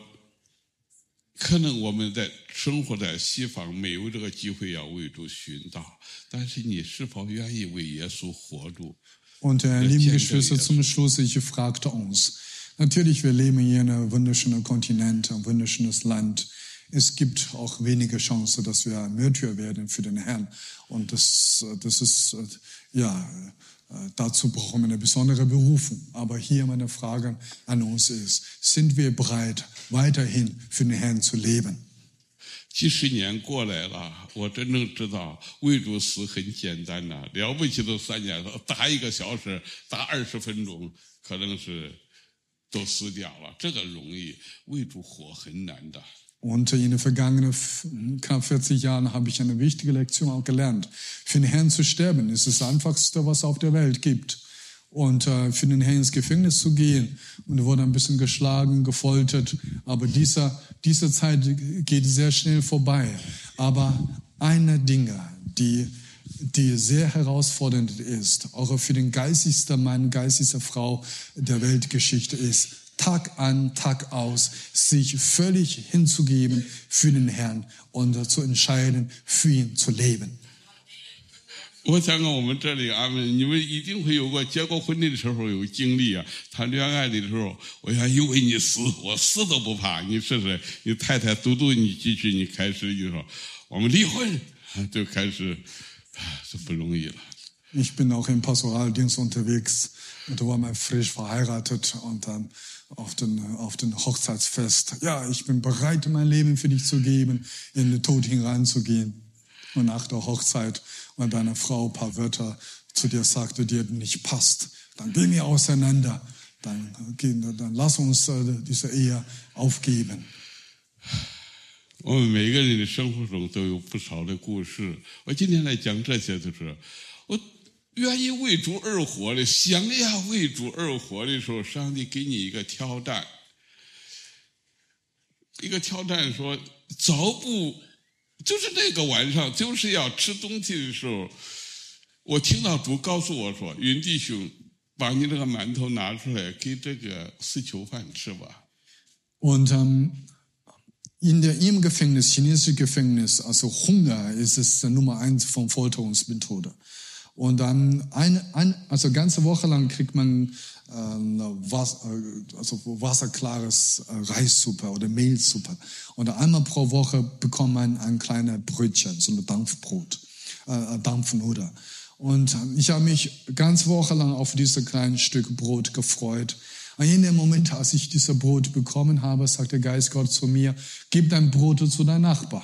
可能我们在生活在西方，没有这个机会要为主寻道，但是你是否愿意为耶稣活住？ Und äh, Ja, liebe Tiere, Geschwister, ja. zum Schluss, ich fragte uns, natürlich, wir leben hier in einem wunderschönen Kontinent, ein wunderschönes Land. Es gibt auch wenige Chancen, dass wir Märtyrer werden für den Herrn. Und das, äh, das ist, äh, ja, äh, dazu brauchen wir eine besondere Berufung. Aber hier meine Frage an uns ist, sind wir bereit, weiterhin für den Herrn zu leben? 几十年过来了，我真正知道为主死很简单呐、了不起的三年，打一个小时，打二十分钟，可能是 都死掉了，这个容易，为主活很难的。 Und in den vergangenen f- knapp 40 Jahren habe ich eine wichtige Lektion auch gelernt. Für den Herrn zu sterben ist das Einfachste, was es auf der Welt gibt. Und äh, für den Herrn ins Gefängnis zu gehen und wurde ein bisschen geschlagen, gefoltert. Aber dieser, diese Zeit geht sehr schnell vorbei. Aber eine Dinge, die, die sehr herausfordernd ist, auch für den geistigsten Mann, geistigste Frau der Weltgeschichte ist, Tag an, Tag aus, sich völlig hinzugeben für den Herrn und äh, zu entscheiden, für ihn zu leben. 我想啊，我们这里啊，你们一定会有过结过婚的时候有经历啊，谈恋爱的时候，我愿意为你死，我死都不怕。你试试，你太太嘟嘟你几句，你开始就说我们离婚，就开始， so Så hier. Ich bin auch im Pastoraldienst unterwegs und da war man frisch verheiratet und dann auf den, auf den Hochzeitsfest. Ja, ich bin bereit, mein Leben für dich zu geben, in den Tod hineinzugehen. Und nach der Hochzeit, wenn deine Frau ein paar Wörter zu dir sagt, die dir nicht passt, dann gehen wir auseinander. Dann, dann lass uns äh, diese Ehe aufgeben. 我们每个人的生活中都有不少的故事。我今天来讲这些，就是我愿意为主而活的，想要为主而活的时候，上帝给你一个挑战，一个挑战说，早不就是那个晚上，就是要吃东西的时候，我听到主告诉我说：“云弟兄，把你这个馒头拿出来，给这个死囚犯吃吧。” Und ähm, In der, Im Gefängnis, chinesische Gefängnis, also Hunger ist es der Nummer eins von Folterungsmethode. Und dann ein, ein, also ganze Woche lang kriegt man äh, was, äh, also wasserklares äh, Reissuppe oder Mehlsuppe. Und einmal pro Woche bekommt man ein kleines Brötchen, so ein Dampfbrot, äh, Dampfnuder. Und ich habe mich ganz Woche lang auf dieses kleine Stück Brot gefreut. Und in dem Moment, als ich dieser Brot bekommen habe, sagt der Geist Gott zu mir, gib dein Brot zu deinem Nachbar.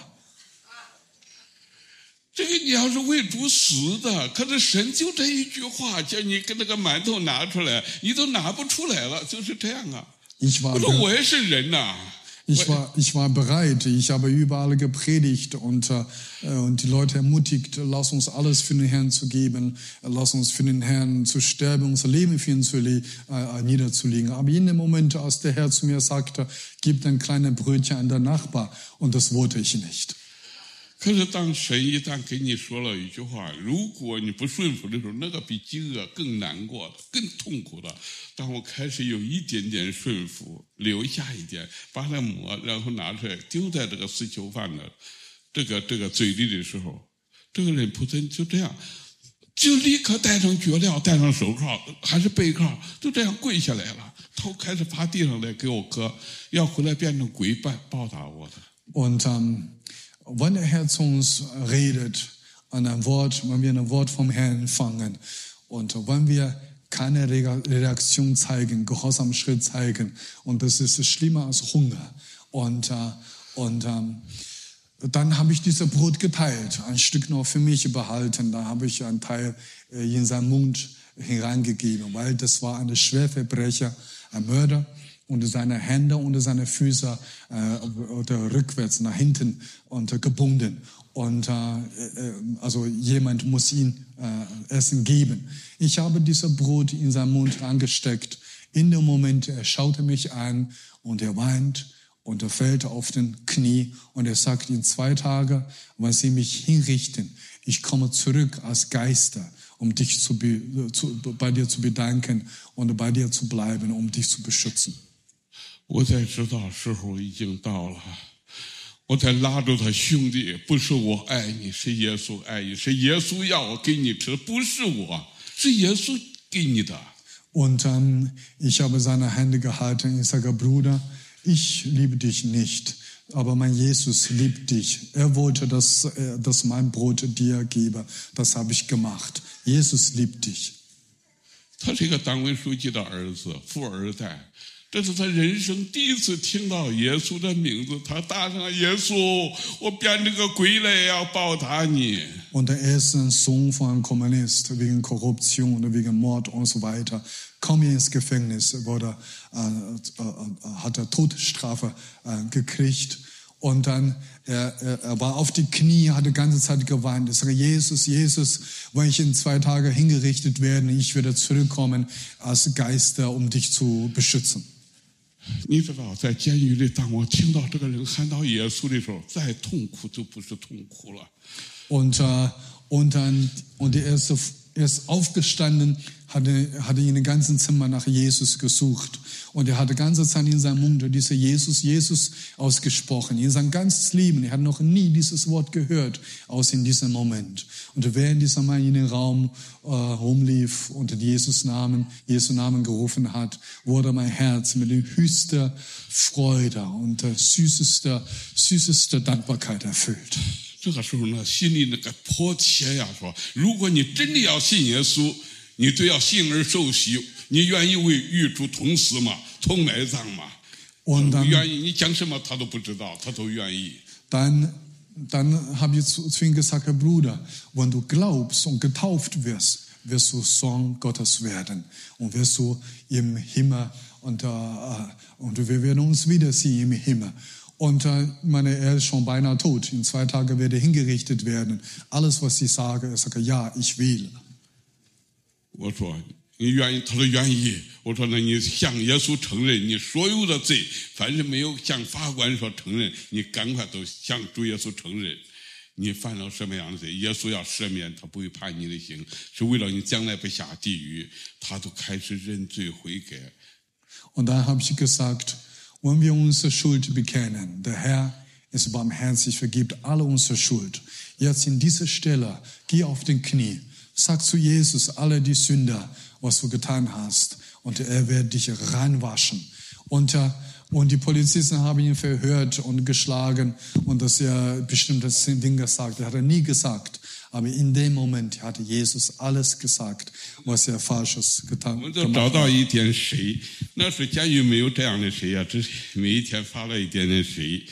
Ich war, ich war, ich war bereit. Ich habe überall gepredigt und, äh, und die Leute ermutigt, lass uns alles für den Herrn zu geben, lass uns für den Herrn zu sterben, unser Leben für ihn zu le- äh, niederzulegen. Aber in dem Moment, als der Herr zu mir sagte, gib ein kleines Brötchen an den Nachbar, und das wollte ich nicht. 可是当神一旦给你说了一句话，如果你不顺服的时候，那个比饥饿更难过、更痛苦的。当我开始有一点点顺服，留下一点，把它磨，然后拿出来丢在这个死囚犯的这个这个嘴里的时候，这个人仆人就这样，就立刻戴上脚镣，戴上手铐，还是背铐，就这样跪下来了，头开始趴地上来给我磕，要回来变成鬼报报答我的。Und ähm, wenn der Herr zu uns redet, an ein Wort, wenn wir ein Wort vom Herrn empfangen und wenn wir keine Reaktion zeigen, Gehorsam Schritt zeigen, und das ist schlimmer als Hunger. Und, äh, und ähm, dann habe ich dieses Brot geteilt, ein Stück noch für mich behalten. Da habe ich einen Teil äh, in seinen Mund hineingegeben, weil das war ein Schwerverbrecher, ein Mörder und seine Hände und seine Füße äh, oder rückwärts nach hinten und gebunden. Und äh, äh, also jemand muss ihn äh, Essen geben. Ich habe dieses Brot in seinen Mund angesteckt. In dem Moment, er schaute mich an und er weint und er fällt auf den Knie und er sagt, in zwei Tagen, wenn sie mich hinrichten, ich komme zurück als Geister, um dich zu, zu, bei dir zu bedanken und bei dir zu bleiben, um dich zu beschützen. 我才知道时候已经到了，我才拉住他兄弟，不是我爱你，是耶稣爱你，是耶稣要我给你吃，不是我，是耶稣给你的。Und ähm, ich habe seine Hände gehalten. Ich sage, Bruder, ich liebe dich nicht, aber mein Jesus liebt dich. Er wollte, dass, äh, dass mein Brot dir gebe. Das habe ich gemacht. Jesus liebt dich. 他是一个党委书记的儿子，富二代。这是他人生第一次听到耶稣的名字，他大声：“耶稣，我变成个鬼来要报答你。 Und er ist ein Sohn von einem Kommunist wegen Korruption und wegen Mord und so weiter. Kam er ins Gefängnis, wurde, äh, äh, hat er Todesstrafe äh, gekriegt. Und dann, er, er, er war auf die Knie, hat die ganze Zeit geweint. Er sagte, Jesus, Jesus, wenn ich in zwei Tagen hingerichtet werde, ich werde zurückkommen als Geister, um dich zu beschützen. 你知道，在监狱里，当我听到这个人喊到耶稣的时候，再痛苦就不是痛苦了。 Und, äh, und dann, und er ist, er ist aufgestanden, hatte, hatte in dem ganzen Zimmer nach Jesus gesucht. Und er hatte die ganze Zeit in seinem Mund diese Jesus, Jesus ausgesprochen. In seinem ganzen Leben. Er hat noch nie dieses Wort gehört, aus in diesem Moment. Und während dieser Mann in den Raum äh, rumlief und den Jesus Namen, Jesu Namen gerufen hat, wurde mein Herz mit der höchsten Freude und der süßester, süßester Dankbarkeit erfüllt. 这个时候呢，心里那个迫切呀，说：如果你真的要信耶稣，你就要信而受洗， 你愿意为与主同死吗？同埋葬吗？ Und dann, 愿意，你讲什么他都不知道，他都愿意。 dann, dann habe ich zu, zu ihm gesagt, Herr Bruder, wenn du glaubst und getauft wirst, wirst du Sohn Gottes werden und wirst du im Himmel und, äh, und wir werden uns wiedersehen im Himmel. Und äh, meine, er ist schon beinahe tot. In zwei Tagen werde er hingerichtet werden. Alles, was ich sage, er sagt, ja, ich will. 我说 你愿意，他说愿意。我说那你向耶稣承认你所有的罪，凡是没有向法官说承认，你赶快都向主耶稣承认。你犯了什么样的罪？耶稣要赦免，他不会判你的刑，是为了你将来不下地狱。他都开始认罪悔改。Und dann habe ich gesagt, wenn wir unsere Schuld bekennen, der Herr ist barmherzig, vergibt alle unsere Schuld. Jetzt in dieser Stelle, geh auf den Knie, sag zu Jesus alle die Sünder, was du getan hast, und er wird dich reinwaschen. Und, äh, und die Polizisten haben ihn verhört und geschlagen und dass er bestimmte Dinge gesagt hat. Er hat nie gesagt. Aber in dem Moment hat Jesus alles gesagt, was er Falsches getan 我们就 gemacht 找 hat. 到一点水，那是监狱没有这样的水啊，只是每一天发了一点点水。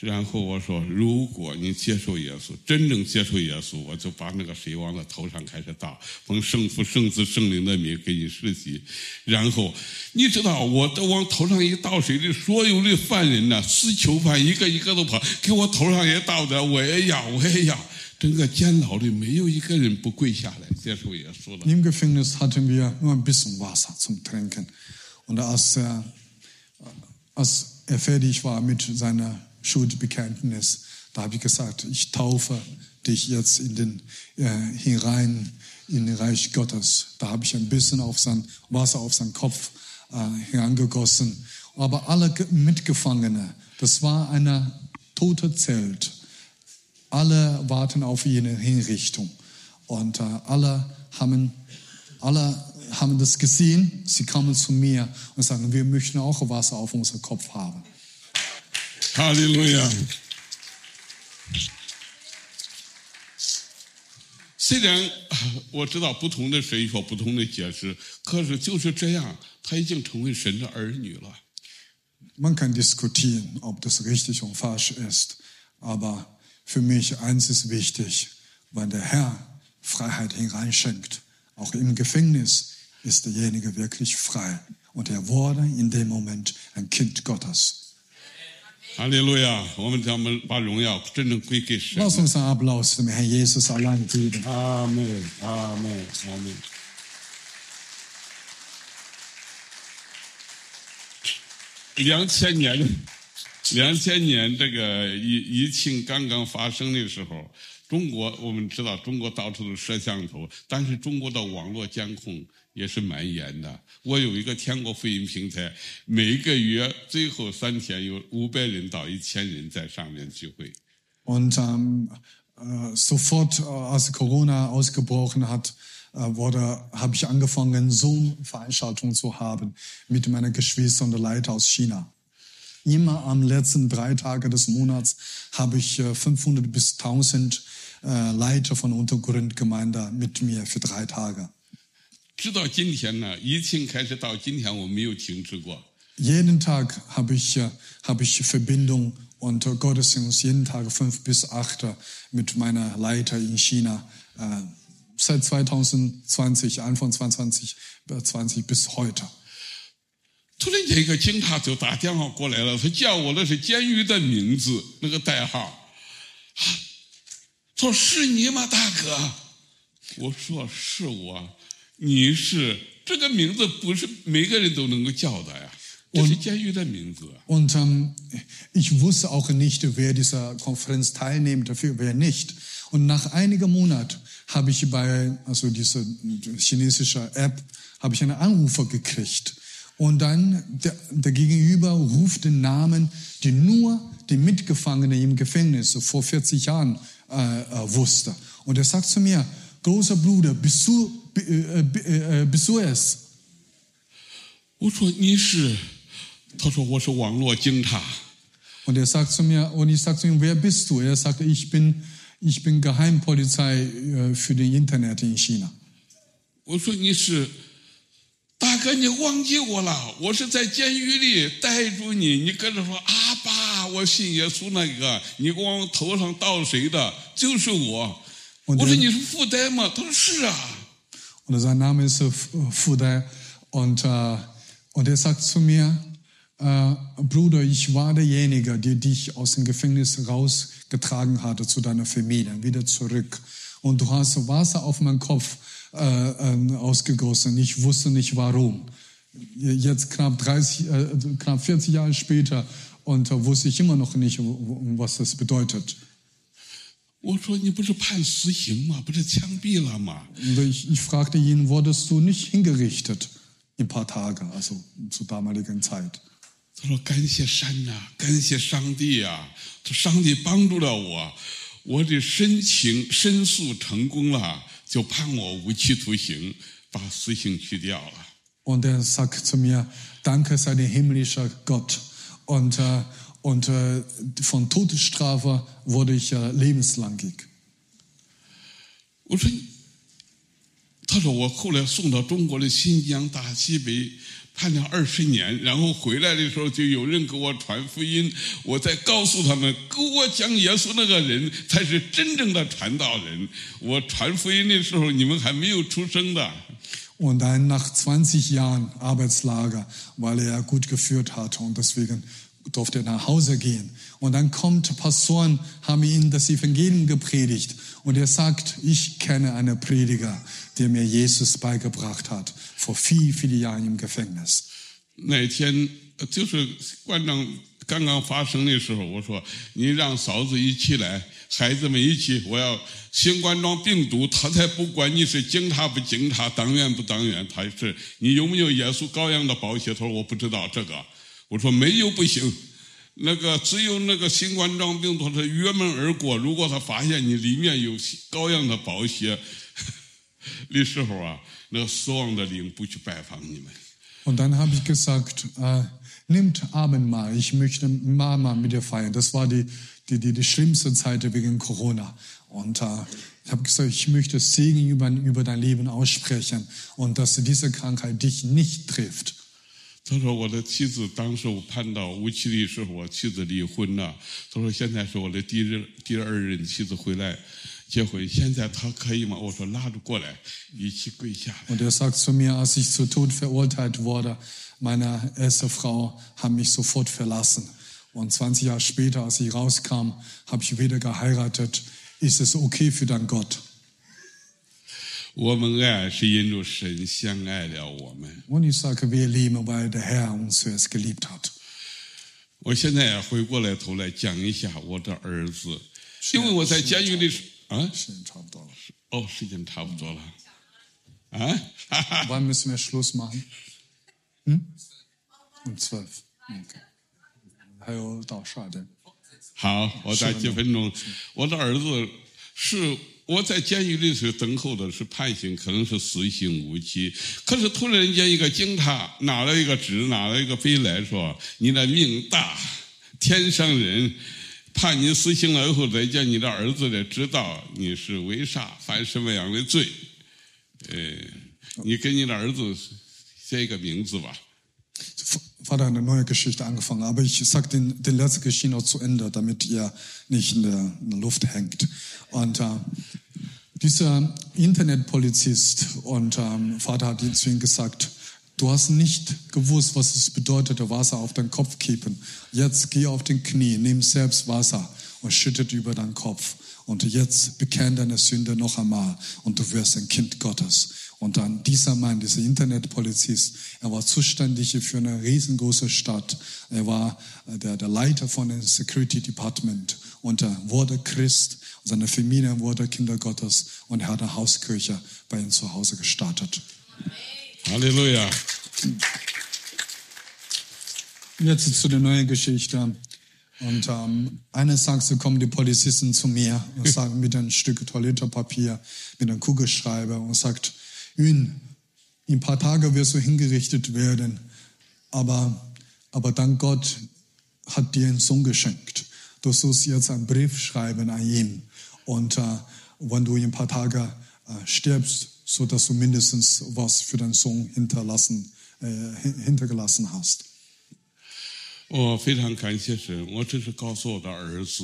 然后我说，如果你接受耶稣，真正接受耶稣，我就把那个水往他头上开始倒，奉圣父、圣子、圣灵的名给你施洗。然后你知道，我都往头上一倒水的，所有的犯人呐、死囚犯一个一个都跑，给我头上也倒的，我也要，我也要。整个监牢里没有一个人不跪下来接受耶稣的。Im Gefängnis hatten wir nur ein bisschen Wasser zum Trinken. Und als er, als er fertig war mit seiner Schuldbekenntnis, da habe ich gesagt, ich taufe dich jetzt in den, äh, hinein in den Reich Gottes. Da habe ich ein bisschen auf sein Wasser auf seinen Kopf äh, herangegossen. Aber alle Ge- Mitgefangene, das war ein tote Zelt. Alle warten auf ihre Hinrichtung. Und äh, alle, haben, alle haben das gesehen. Sie kamen zu mir und sagen, wir möchten auch Wasser auf unserem Kopf haben. 哈利路亚。虽然啊我知道不同的神有不同的解释，可是就是这样，他已经成为神的儿女了。 Man kann diskutieren, ob das richtig und falsch ist. Aber für mich eins ist wichtig, wenn der Herr Freiheit hineinschenkt, auch im Gefängnis ist derjenige wirklich frei. Und er wurde in dem Moment ein Kind Gottes. 阿里路亚！我们将们把荣耀真正归给神。老先生，阿伯老师，耶稣是。两千年，两千年，这个疫疫情刚刚发生的时候，中国我们知道，中国到处都摄像头，但是中国的网络监控。门，阿门。两千年，两千年这个疫疫情刚刚发生的时候，中国我们知道中国到处都摄像头，但是中国的网络监控也是蛮严的。我有一个天国福音平台，每一个月最后三天有五百人到一千人在上面聚会。 Und ähm, äh, sofort, äh, als Corona ausgebrochen hat, äh, wurde, habe ich angefangen, Zoom-Veranstaltungen zu haben mit meiner Geschwister und der Leiter aus China. Immer am letzten drei Tage des Monats habe ich äh, 500 bis 1000 äh, Leiter von Untergrundgemeinde mit mir für drei Tage. 直到今天呢，疫情开始到今天，我没有停止过。Jeden Tag habe ich, äh, habe ich Verbindung und äh, Gottesdienst jeden Tag fünf bis acht äh, mit meiner Leiter in China. Äh, seit 2020, Anfang 2020 äh, 20 bis heute. 突然间，一个警察就打电话过来了，他叫我的是监狱的名字，那个代号。啊，说是你吗，大哥？我说是我。你是这个名字不是每个人都能够叫的呀，这是监狱的名字。 Und ähm, ich wusste auch nicht, wer dieser Konferenz teilnimmt, dafür wer nicht. Und nach einigen Monaten habe ich bei also diese chinesische App habe ich einen Anrufer gekriegt. Und dann der, der Gegenüber ruft den Namen, die nur die Mitgefangene im Gefängnis vor 40 Jahren äh, äh, wusste. Und er sagt zu mir, großer Bruder, bist du, äh, äh, äh, du es? 我说你是，他说我是网络警察。Und er sagt zu mir, und ich sagte zu ihm, wer bist du? Er sagte, ich bin, ich bin Geheimpolizei äh, für den Internet in China. 我说你是大哥，你忘记我了？我是在监狱里逮住你，你跟着说阿爸，我信耶稣那个，你往头上倒水的，就是我。我我说你是富代吗？他说是啊。Und sein Name ist äh, Fudai. Und, äh, und er sagt zu mir, äh, Bruder, ich war derjenige, der dich aus dem Gefängnis rausgetragen hatte zu deiner Familie, wieder zurück. Und du hast Wasser auf meinen Kopf äh, äh, ausgegossen. Ich wusste nicht warum. Jetzt knapp 30, äh, knapp 40 Jahre später und äh, wusste ich immer noch nicht, was das bedeutet. 我说你不是判死刑吗？不是枪毙了吗？Und ich, ich fragte ihn, wurdest du nicht hingerichtet in ein paar Tage, also zur damaligen Zeit? 他说：“感谢神呐、感谢上帝呀、这上帝帮助了我，我的申请申诉成功了，就判我无期徒刑，把死刑去掉了。Und er sagt zu mir, danke sei der himmlischer Gott. Und, äh, und äh, von Todesstrafe wurde ich äh, lebenslangig. 我说，他说我后来送到中国的新疆大西北，判了二十年，然后回来的时候就有人给我传福音，我再告诉他们，给我讲耶稣那个人才是真正的传道人。我传福音的时候，你们还没有出生的。 Und dann nach 20 Jahren Arbeitslager, weil er gut geführt hat und deswegen durfte er nach Hause gehen. Und dann kommt Pastoren, haben ihm das Evangelium gepredigt und er sagt, ich kenne einen Prediger, der mir Jesus beigebracht hat, vor viel, viele Jahren im Gefängnis. 那天呃就是馆长刚刚发生的时候，我说你让嫂子一起来，孩子们一起，我要新冠状病毒，他才不管你是警察不警察，党员不党员，他是你有没有耶稣羔羊的宝血？他说我不知道这个， 我说没有不行。那个只有那个新冠状病毒是越门而过，如果他发现你里面有羔羊的宝血的时候啊，那个死亡的灵不去拜访你们。 Und dann habe ich gesagt, äh, nimmt Abendmahl, ich möchte Mama mit dir feiern. Das war die, die, die, die schlimmste Zeit wegen Corona. Und äh, ich habe gesagt, ich möchte Segen über, über dein Leben aussprechen und dass diese Krankheit dich nicht trifft. 他说我的妻子当时我判到无期的时候，我妻子离婚了。他说现在是我的第二第二任妻子回来结婚，现在他可以吗？我说拉着过来，一起跪下来。 Und er sagt zu mir, als ich zu Tod verurteilt wurde, meine erste Frau hat mich sofort verlassen. Und 20 Jahre später, als ich rauskam, habe ich wieder geheiratet. Ist es okay für dein Gott? 我们爱是因着神相爱了我们。我现在回过来头来讲一下我的儿子。因为我在监狱里啊？时间差不多了。哦时间差不多了。啊？One miss miss lucy 嗯 one twelve OK. 还有到十二点好我再几分钟。我的儿子是我在监狱里是等候的是判刑，可能是死刑无期。可是突然间一个警察拿了一个纸，拿了一个笔来说：“你的命大，天上人判你死刑了以后，再叫你的儿子来知道你是为啥犯什么样的罪。呃，你给你的儿子写一个名字吧。Vater eine neue Geschichte angefangen, aber ich sage den, den letzten Geschichte noch zu Ende, damit ihr nicht in der, in der Luft hängt. Und äh, dieser Internetpolizist und ähm, Vater hat zu ihm gesagt, du hast nicht gewusst, was es bedeutete, Wasser auf deinen Kopf kippen. Jetzt geh auf den Knie, nimm selbst Wasser und schüttet über deinen Kopf. Und jetzt bekenn deine Sünde noch einmal und du wirst ein Kind Gottes. Und dann dieser Mann, dieser Internetpolizist, er war zuständig für eine riesengroße Stadt. Er war äh, der, der Leiter von dem Security Department und er wurde Christ. Seine Familie wurde Kinder Gottes und er hat eine Hauskirche bei ihm zu Hause gestartet. Halleluja！Jetzt zu der neuen Geschichte. Und ähm, eines Tages kommen die Polizisten zu mir und sagen mit einem Stück Toilettepapier, mit einem Kugelschreiber und sagt, in ein paar Tagen wirst du hingerichtet werden, aber, aber dann Gott hat dir einen Sohn geschenkt. Du sollst jetzt einen Brief schreiben an ihn. Und äh, wenn du in ein paar Tagen äh, stirbst, so dass du mindestens was für deinen Sohn hinterlassen, äh, hin- hintergelassen hast. 我非常感谢神，我只是告诉我的儿子，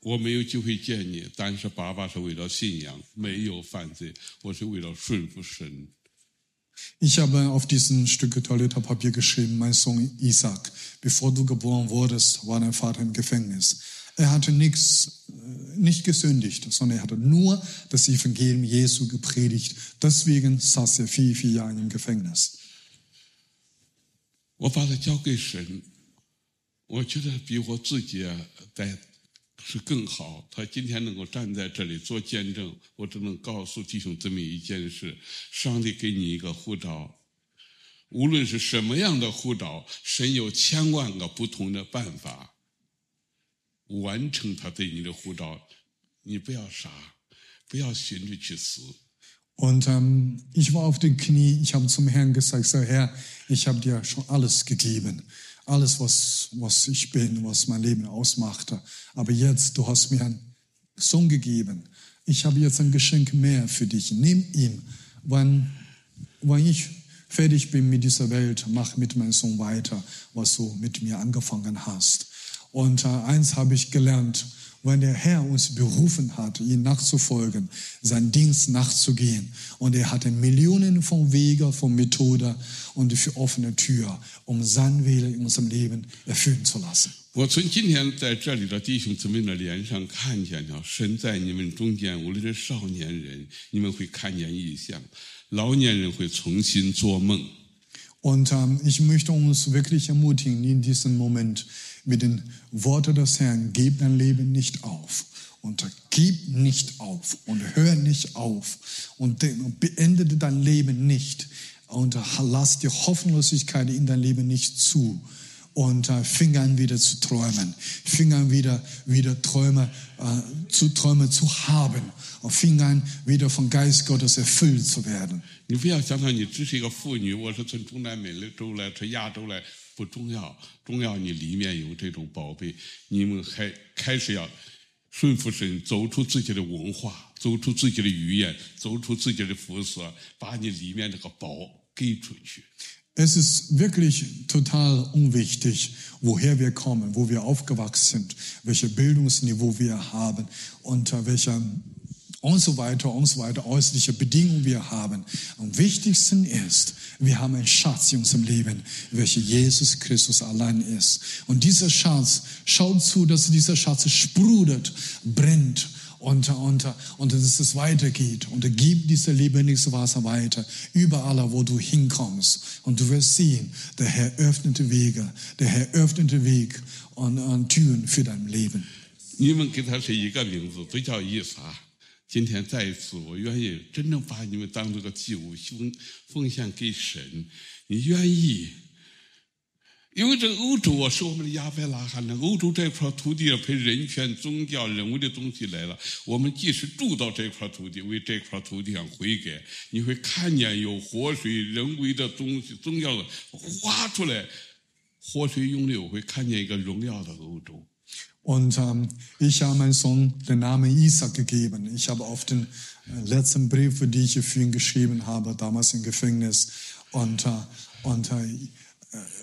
我没有机会见你，但是爸爸是为了信仰，没有犯罪，我是为了顺服神。 Ich habe auf diesem Stück Toilettepapier geschrieben, mein Sohn Isaac, bevor du geboren wurdest, war dein Vater im Gefängnis. Er hatte nichts, äh, nicht gesündigt, sondern er hatte nur das Evangelium Jesu gepredigt. Deswegen saß er vier, vier Jahre im Gefängnis. 我把它交给神，我觉得比我自己啊在 是更好。他今天能够站在这里做见证，我只能告诉弟兄姊妹一件事：上帝给你一个护照，无论是什么样的呼召，神有千万个不同的办法完成他对你的呼召。你不要傻，不要寻着去死。Und ähm, ich war auf den Knie, ich habe zum Herrn gesagt, so Herr, ich habe dir schon alles gegeben. Alles, was, was ich bin, was mein Leben ausmachte. Aber jetzt, du hast mir einen Sohn gegeben. Ich habe jetzt ein Geschenk mehr für dich. Nimm ihn. Wann, wann ich fertig bin mit dieser Welt, mach mit meinem Sohn weiter, was du mit mir angefangen hast. Und äh, eins habe ich gelernt, wenn der Herr uns berufen hat, ihm nachzufolgen, seinen Dienst nachzugehen. Und er hatte Millionen von Wegen, von Methoden und für offene Tür, um sein Wille in unserem Leben erfüllen zu lassen. 我从今天在这里的弟兄姊妹的脸上看见了，神在你们中间，无论是少年人，你们会看见异象；老年人会重新做梦。 Und ähm, ich möchte uns wirklich ermutigen in diesem Moment mit den Worten des Herrn, gib dein Leben nicht auf. Und gib nicht auf und hör nicht auf und de- und beende dein Leben nicht und lass die Hoffnungslosigkeit in dein Leben nicht zu. Und äh, fing an wieder zu träumen, fing an wieder, wieder Träume äh, zu Träume zu haben und fing an wieder vom Geist Gottes erfüllt zu werden. 你不要想到你只是一个妇女，我是从中南美洲来，从亚洲来， 不重要，重要你里面有这种宝贝，你们还开始要顺服神，走出自己的文化，走出自己的语言，走出自己的肤色，把你里面这个宝给出去。Es ist wirklich total unwichtig, woher wir kommen, wo wir aufgewachsen sind, welche Bildungsniveau wir haben und äh, welcher und so weiter und so weiter äußerliche Bedingungen wir haben. Am wichtigsten ist, wir haben einen Schatz in unserem Leben, welcher Jesus Christus allein ist. Und dieser Schatz, schaut zu, dass dieser Schatz sprudelt, brennt und, und, und dass es weitergeht. Und er gibt dieses lebendiges Wasser weiter, überall, wo du hinkommst. Und du wirst sehen, der Herr öffnet Wege, der Herr öffnet Weg und, und Türen für dein Leben. 你们给他是一个名字，都叫以撒。 今天再一次，我愿意真正把你们当做个祭物奉奉献给神。你愿意？因为这欧洲啊，是我们的亚伯拉罕的欧洲这块土地啊，陪人权、宗教、人为的东西来了。我们即使住到这块土地，为这块土地上悔改，你会看见有活水、人为的东西、宗教的挖出来，活水涌流，会看见一个荣耀的欧洲。Und ähm, ich habe meinem Sohn den Namen Isaac gegeben. Ich habe auf den äh, letzten Brief, die ich für ihn geschrieben habe, damals im Gefängnis, und, äh, und äh,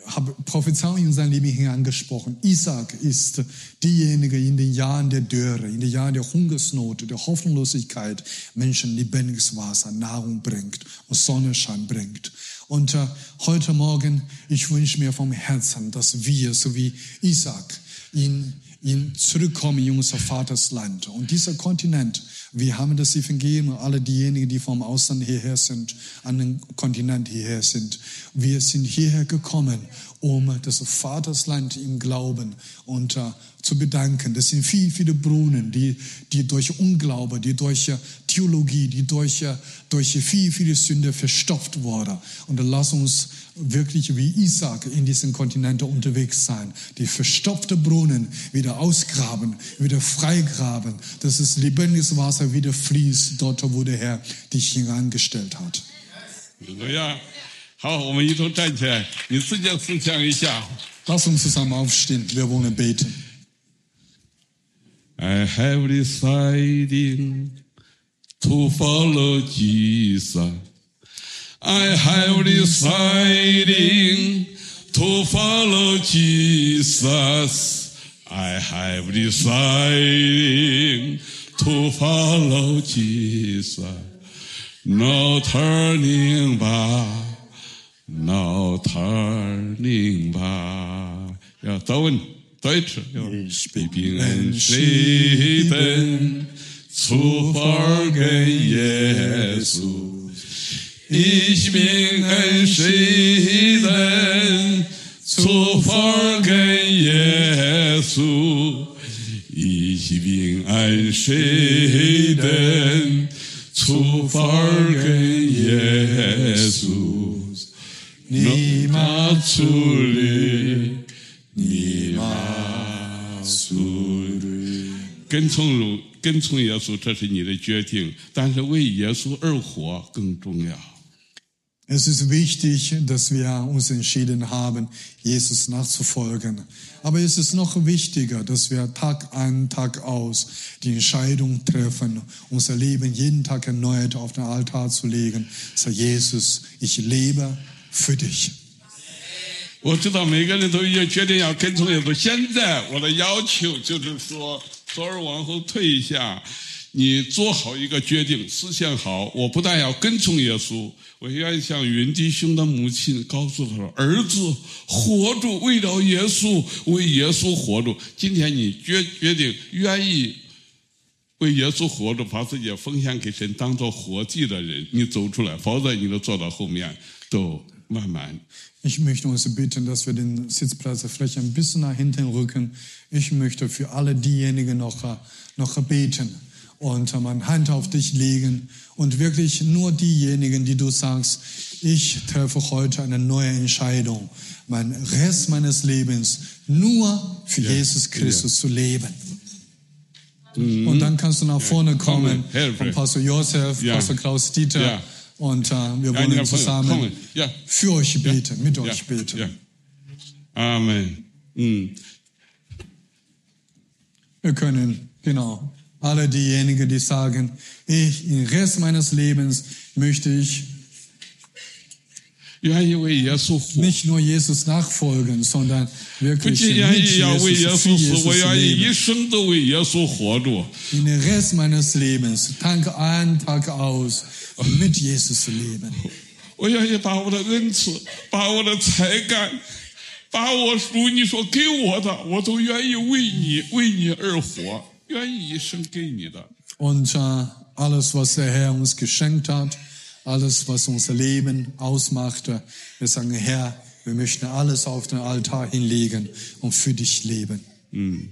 habe Prophezeiung in sein Leben hineingesprochen. Isaac ist diejenige in den Jahren der Dürre, in den Jahren der Hungersnot, der Hoffnungslosigkeit Menschen lebendiges Wasser, Nahrung bringt und Sonnenschein bringt. Und äh, heute Morgen, ich wünsche mir vom Herzen, dass wir, so wie Isaac, in, in zurückkommen in unser Vaters. Und dieser Kontinent, wir haben das Evangelium, alle diejenigen, die vom Ausland hierher sind, an den Kontinent hierher sind. Wir sind hierher gekommen, um das Vatersland im Glauben und äh, zu bedanken. Das sind viele, viele Brunnen, die, die durch Unglaube, die durch Theologie, die durch, durch viele, viele Sünde verstopft wurden. Und lass uns wirklich wie Isaac in diesen Kontinenten unterwegs sein. Die verstopfte Brunnen wieder ausgraben, wieder freigraben, dass das lebendiges Wasser wieder fließt, dort, wo der Herr dich hineingestellt hat. Ja. 好，我们一同站起来，你自己思想一下。 Lass uns zusammen aufstehen, wir wollen beten. I have decided to follow Jesus. I have decided to follow Jesus. I have decided to follow Jesus. No turning back. No turning back. Ja, dauern, Deutsch. Ja. Ich Ich bin entschieden zu folgen Jesus. Ich bin entschieden zu folgen Jesus. Ich bin entschieden zu folgen Jesus Nie zurück, niemals zurück. 跟从主，跟从耶稣，这是你的决定，但是为耶稣而活更重要。 Es ist wichtig, dass wir uns entschieden haben, Jesus nachzufolgen. Aber es ist noch wichtiger, dass wir Tag ein, Tag aus die Entscheidung treffen, unser Leben jeden Tag erneut auf den Altar zu legen. Sag Jesus, ich lebe für dich. 我知道每个人都已经决定要跟从耶稣。现在我的要求就是说，左耳往后退一下，你做好一个决定，思想好。我不但要跟从耶稣，我愿意向云弟兄的母亲告诉他说：“儿子，活住，为了耶稣，为耶稣活住。”今天你决决定愿意为耶稣活着，把自己奉献给神，当做活祭的人，你走出来，否则你都坐到后面，都慢慢 Ich möchte uns bitten, dass wir den Sitzplatz vielleicht ein bisschen nach hinten rücken. Ich möchte für alle diejenigen noch, noch beten und meine Hand auf dich legen und wirklich nur diejenigen, die du sagst, ich treffe heute eine neue Entscheidung, mein Rest meines Lebens nur für Ja, Jesus Christus zu leben. Und dann kannst du nach vorne kommen, von Pastor Josef, Ja. Pastor Klaus Dieter. Und äh, wir wollen ja, zusammen ja. für euch beten, mit euch beten. Amen. Mhm. Wir können, genau, alle diejenigen, die sagen, ich, den Rest meines Lebens möchte ich nicht nur Jesus nachfolgen, sondern 不 wirklich 仅愿 mit 意要为耶 Jesus, für 稣死，我 Jesus 愿意一 leben. 生都为耶稣活着。 In den Rest meines Lebens, Tag ein, Tag aus, mit Jesus leben. 我愿意把我的恩赐，把我的才干，把我属你所给我的，我都愿意为你为你而活，愿意一生给你的。 Und äh, alles, was der Herr uns geschenkt hat, alles, was unser Leben ausmachte. Wir sagen, Herr, wir möchten alles auf den Altar hinlegen und für dich leben. Mm.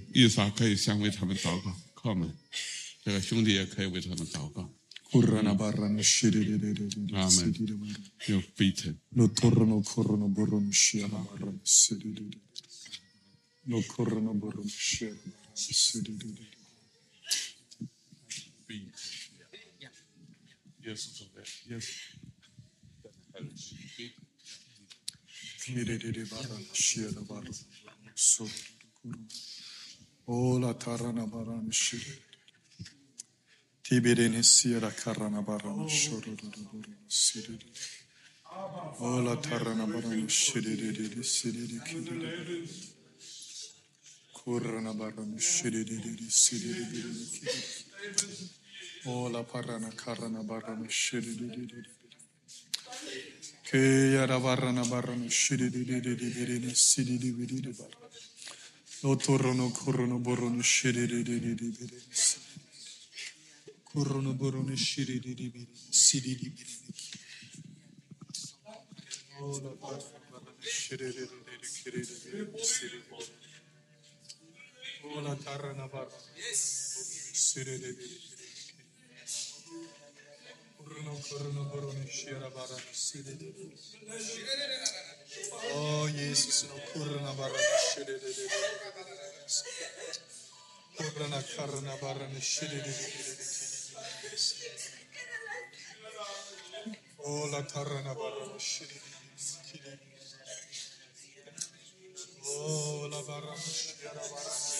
Amen. Ja, bitte. Jesus Yes. Nirere baran şiyada baran sor kuru. Ola tarana baran şir. Tibereni siyara karana baran şoruru sirir. Ola tarana baran şiriri siriri kiriri. Kurana baran şiriri siriri kiriri. Ola parana karana barana şiridididididid. Kıyara barana barana şirididididididid. Sidididididid barana. Oturunu kurunu burunu şiridididididid. Kurunu burunu şirididididid. Sidididididid. Ola parana barana şirididididid. Kirididididid. Sidididididid. Ola karana barana. Yes. Şirididididid. Oh Jesus, no kurna barana şirede de. Kurna karna barana şirede de. Oh la karna barana şirede. Oh la barana şirede barana.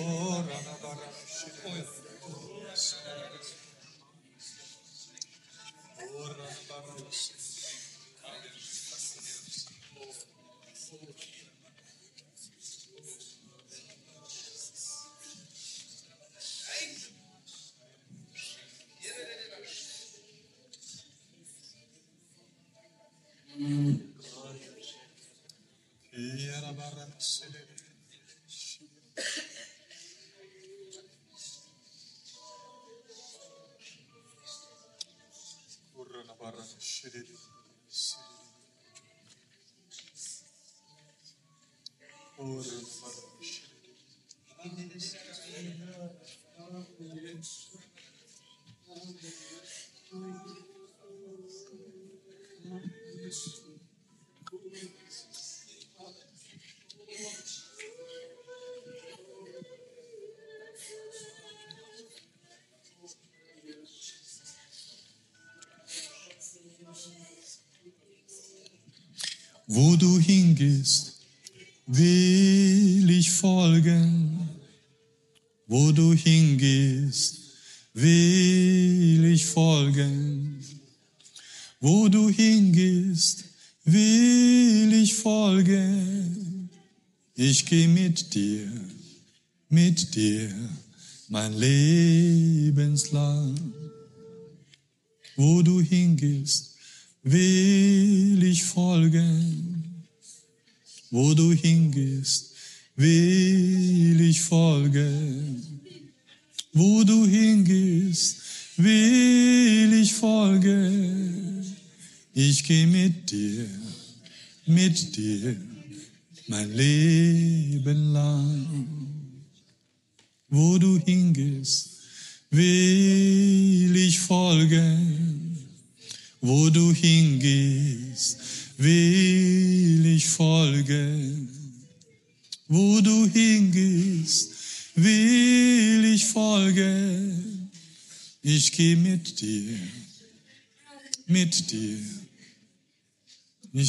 Oh rana barana şirede. Oh Wo du hingehst, will Wo du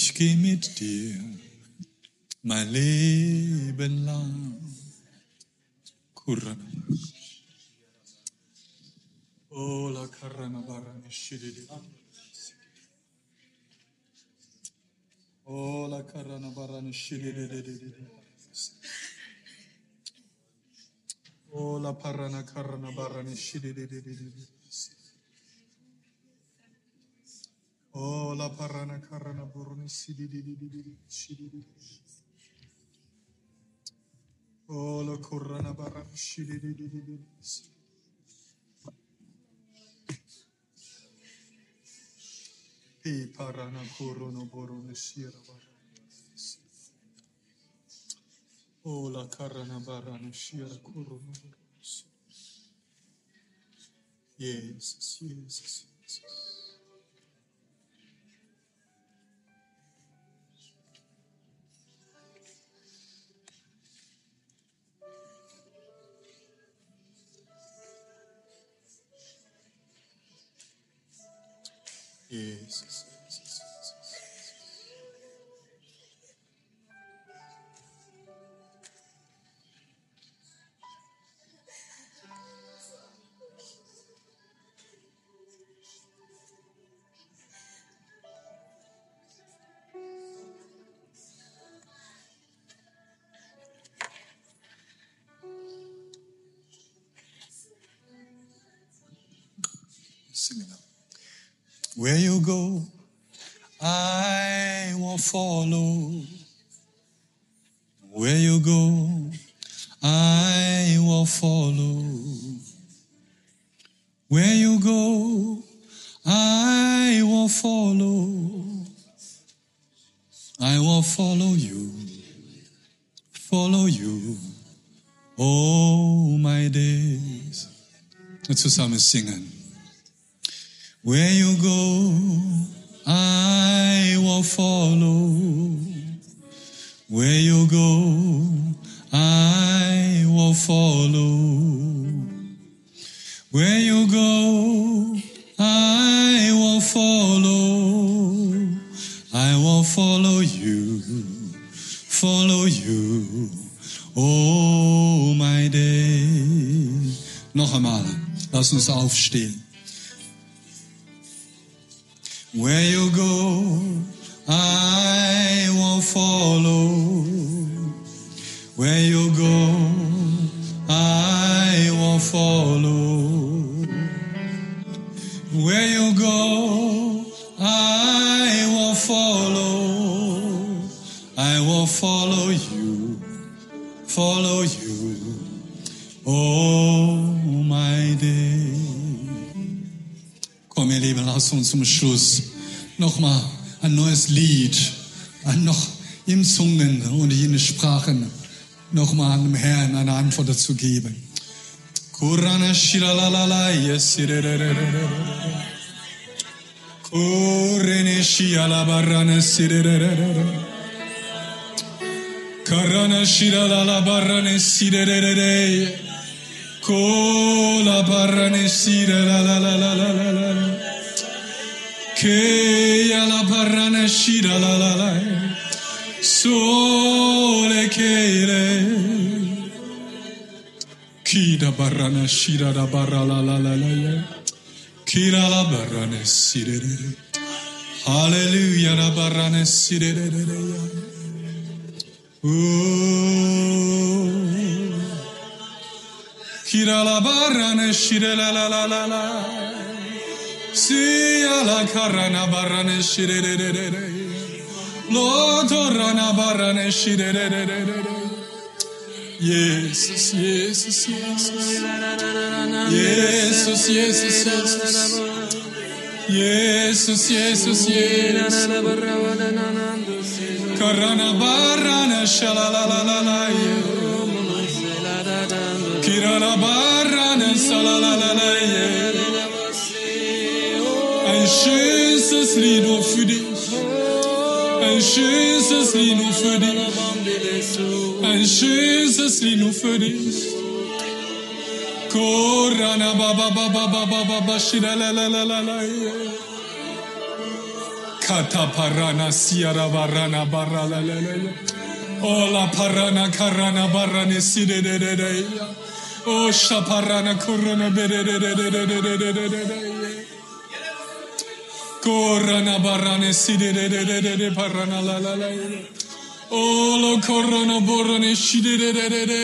Ich geh mit dir, mein Leben lang. Kurana. Oh, la karana barana shididi. Oh, la karana barana shididi. Oh, la parana karana barana shididi. Oh, la parana karana burana shididi. Shididi. Oh, la kurana barana shididi. Pi parana kurono borono shira barana. Oh, la karana barana shira kurono borono. Jesus, Jesus, Jesus, follow. Where you go, I will follow. Where you go, I will follow. I will follow you, follow you, all my days. Zusammen singing. Where you go, I will follow. Where you go, I will follow. Where you go, I will follow. I will follow you, follow you, oh my day. Noch einmal, lass uns aufstehen. Where you go, I will follow. Where you go, I will follow. Where you go, I will follow. I will follow you, follow you, all Lieben, lass uns zum Schluss nochmal ein neues Lied, noch in Zungen und in Sprachen nochmal an dem Herrn eine Antwort dazu geben. Kurana shiralalala, yes, Kurene shialabarana sirerere. Karana shiralala barane sirerere. Kola che la barrana shira la la la sole che le chi da barrana shira da barra la la la la chi la la barrana sire alleluia da barrana sire Oh, Kira la barra ne shire la la la la la. Sia la carana barrane shirererere. Lo torrana barrane shirererere. Jesus, Jesus, Jesus. Jesus, Jesus, Jesus. Jesus, Jesus, Jesus. Karana barana şalalalala Kirana barana salalalala Schönes Lied nur für dich. Ein schönes Lied nur für dich. Ein schönes Lied nur für dich. Korana baba baba baba baba shira la la la la la. Kata parana siara barana barra la la la la. Ola parana karana barane side de de de. O shaparana korana bere de de de de de de de de de de. Korana barane side de de de de de parana la la la. Olo korana borane shide de de de de.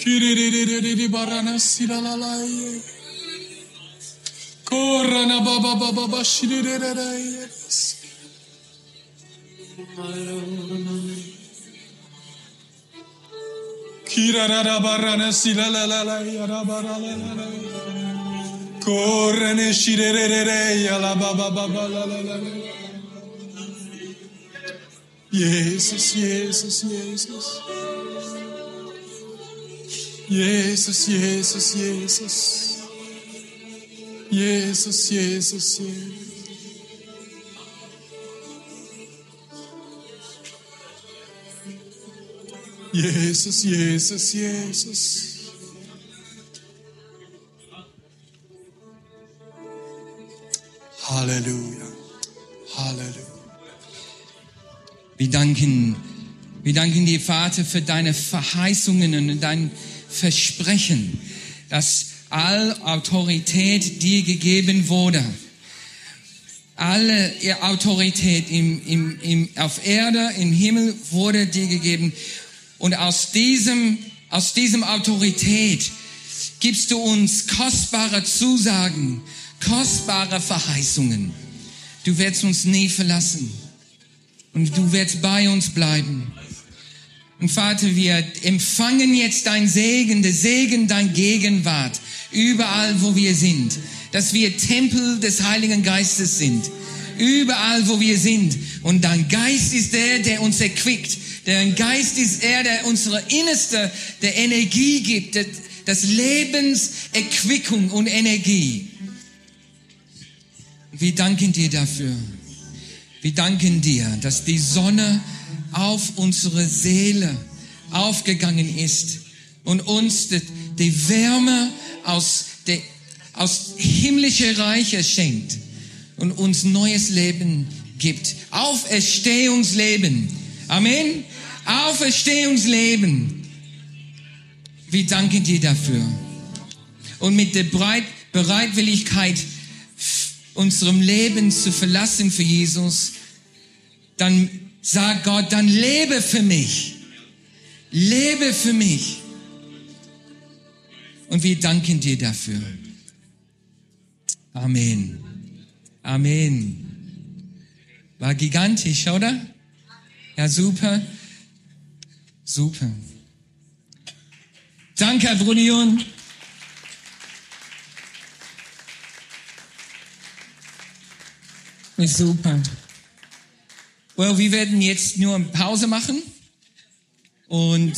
Kiri de de de de de barana sida la la. Korana baba baba baba shide de de de. Kira da barana sida la la la ya da bara la la la. Korane shide de de de ya la baba baba la la la. Jesus, Jesus, Jesus. Jesus, Jesus, Jesus. Jesus, Jesus, Jesus. Jesus, Jesus, Jesus. Halleluja. Halleluja. Wir danken, wir danken dir, Vater, für deine Verheißungen und dein Versprechen, dass all Autorität dir gegeben wurde. Alle Autorität im, im, im, auf Erde, im Himmel wurde dir gegeben. Und aus diesem, aus diesem Autorität gibst du uns kostbare Zusagen, kostbare Verheißungen. Du wirst uns nie verlassen. Und du wirst bei uns bleiben. Und Vater, wir empfangen jetzt dein Segen, der Segen, dein Gegenwart, überall, wo wir sind. Dass wir Tempel des Heiligen Geistes sind. Überall, wo wir sind. Und dein Geist ist der, der uns erquickt. Dein Geist ist er, der unsere Innerste, der Energie gibt. Das Lebenserquickung und Energie. Wir danken dir dafür. Wir danken dir, dass die Sonne auf unsere Seele aufgegangen ist und uns die, die Wärme aus, der, aus himmlische Reiche schenkt und uns neues Leben gibt. Auferstehungsleben. Amen. Auferstehungsleben. Wir danken dir dafür. Und mit der Bereit Bereitwilligkeit, unserem Leben zu verlassen für Jesus, dann sagt Gott, dann lebe für mich. Lebe für mich. Und wir danken dir dafür. Amen. Amen. War gigantisch, oder? Ja, super. Super. Danke, Brunion. Super. Well, wir werden jetzt nur eine Pause machen und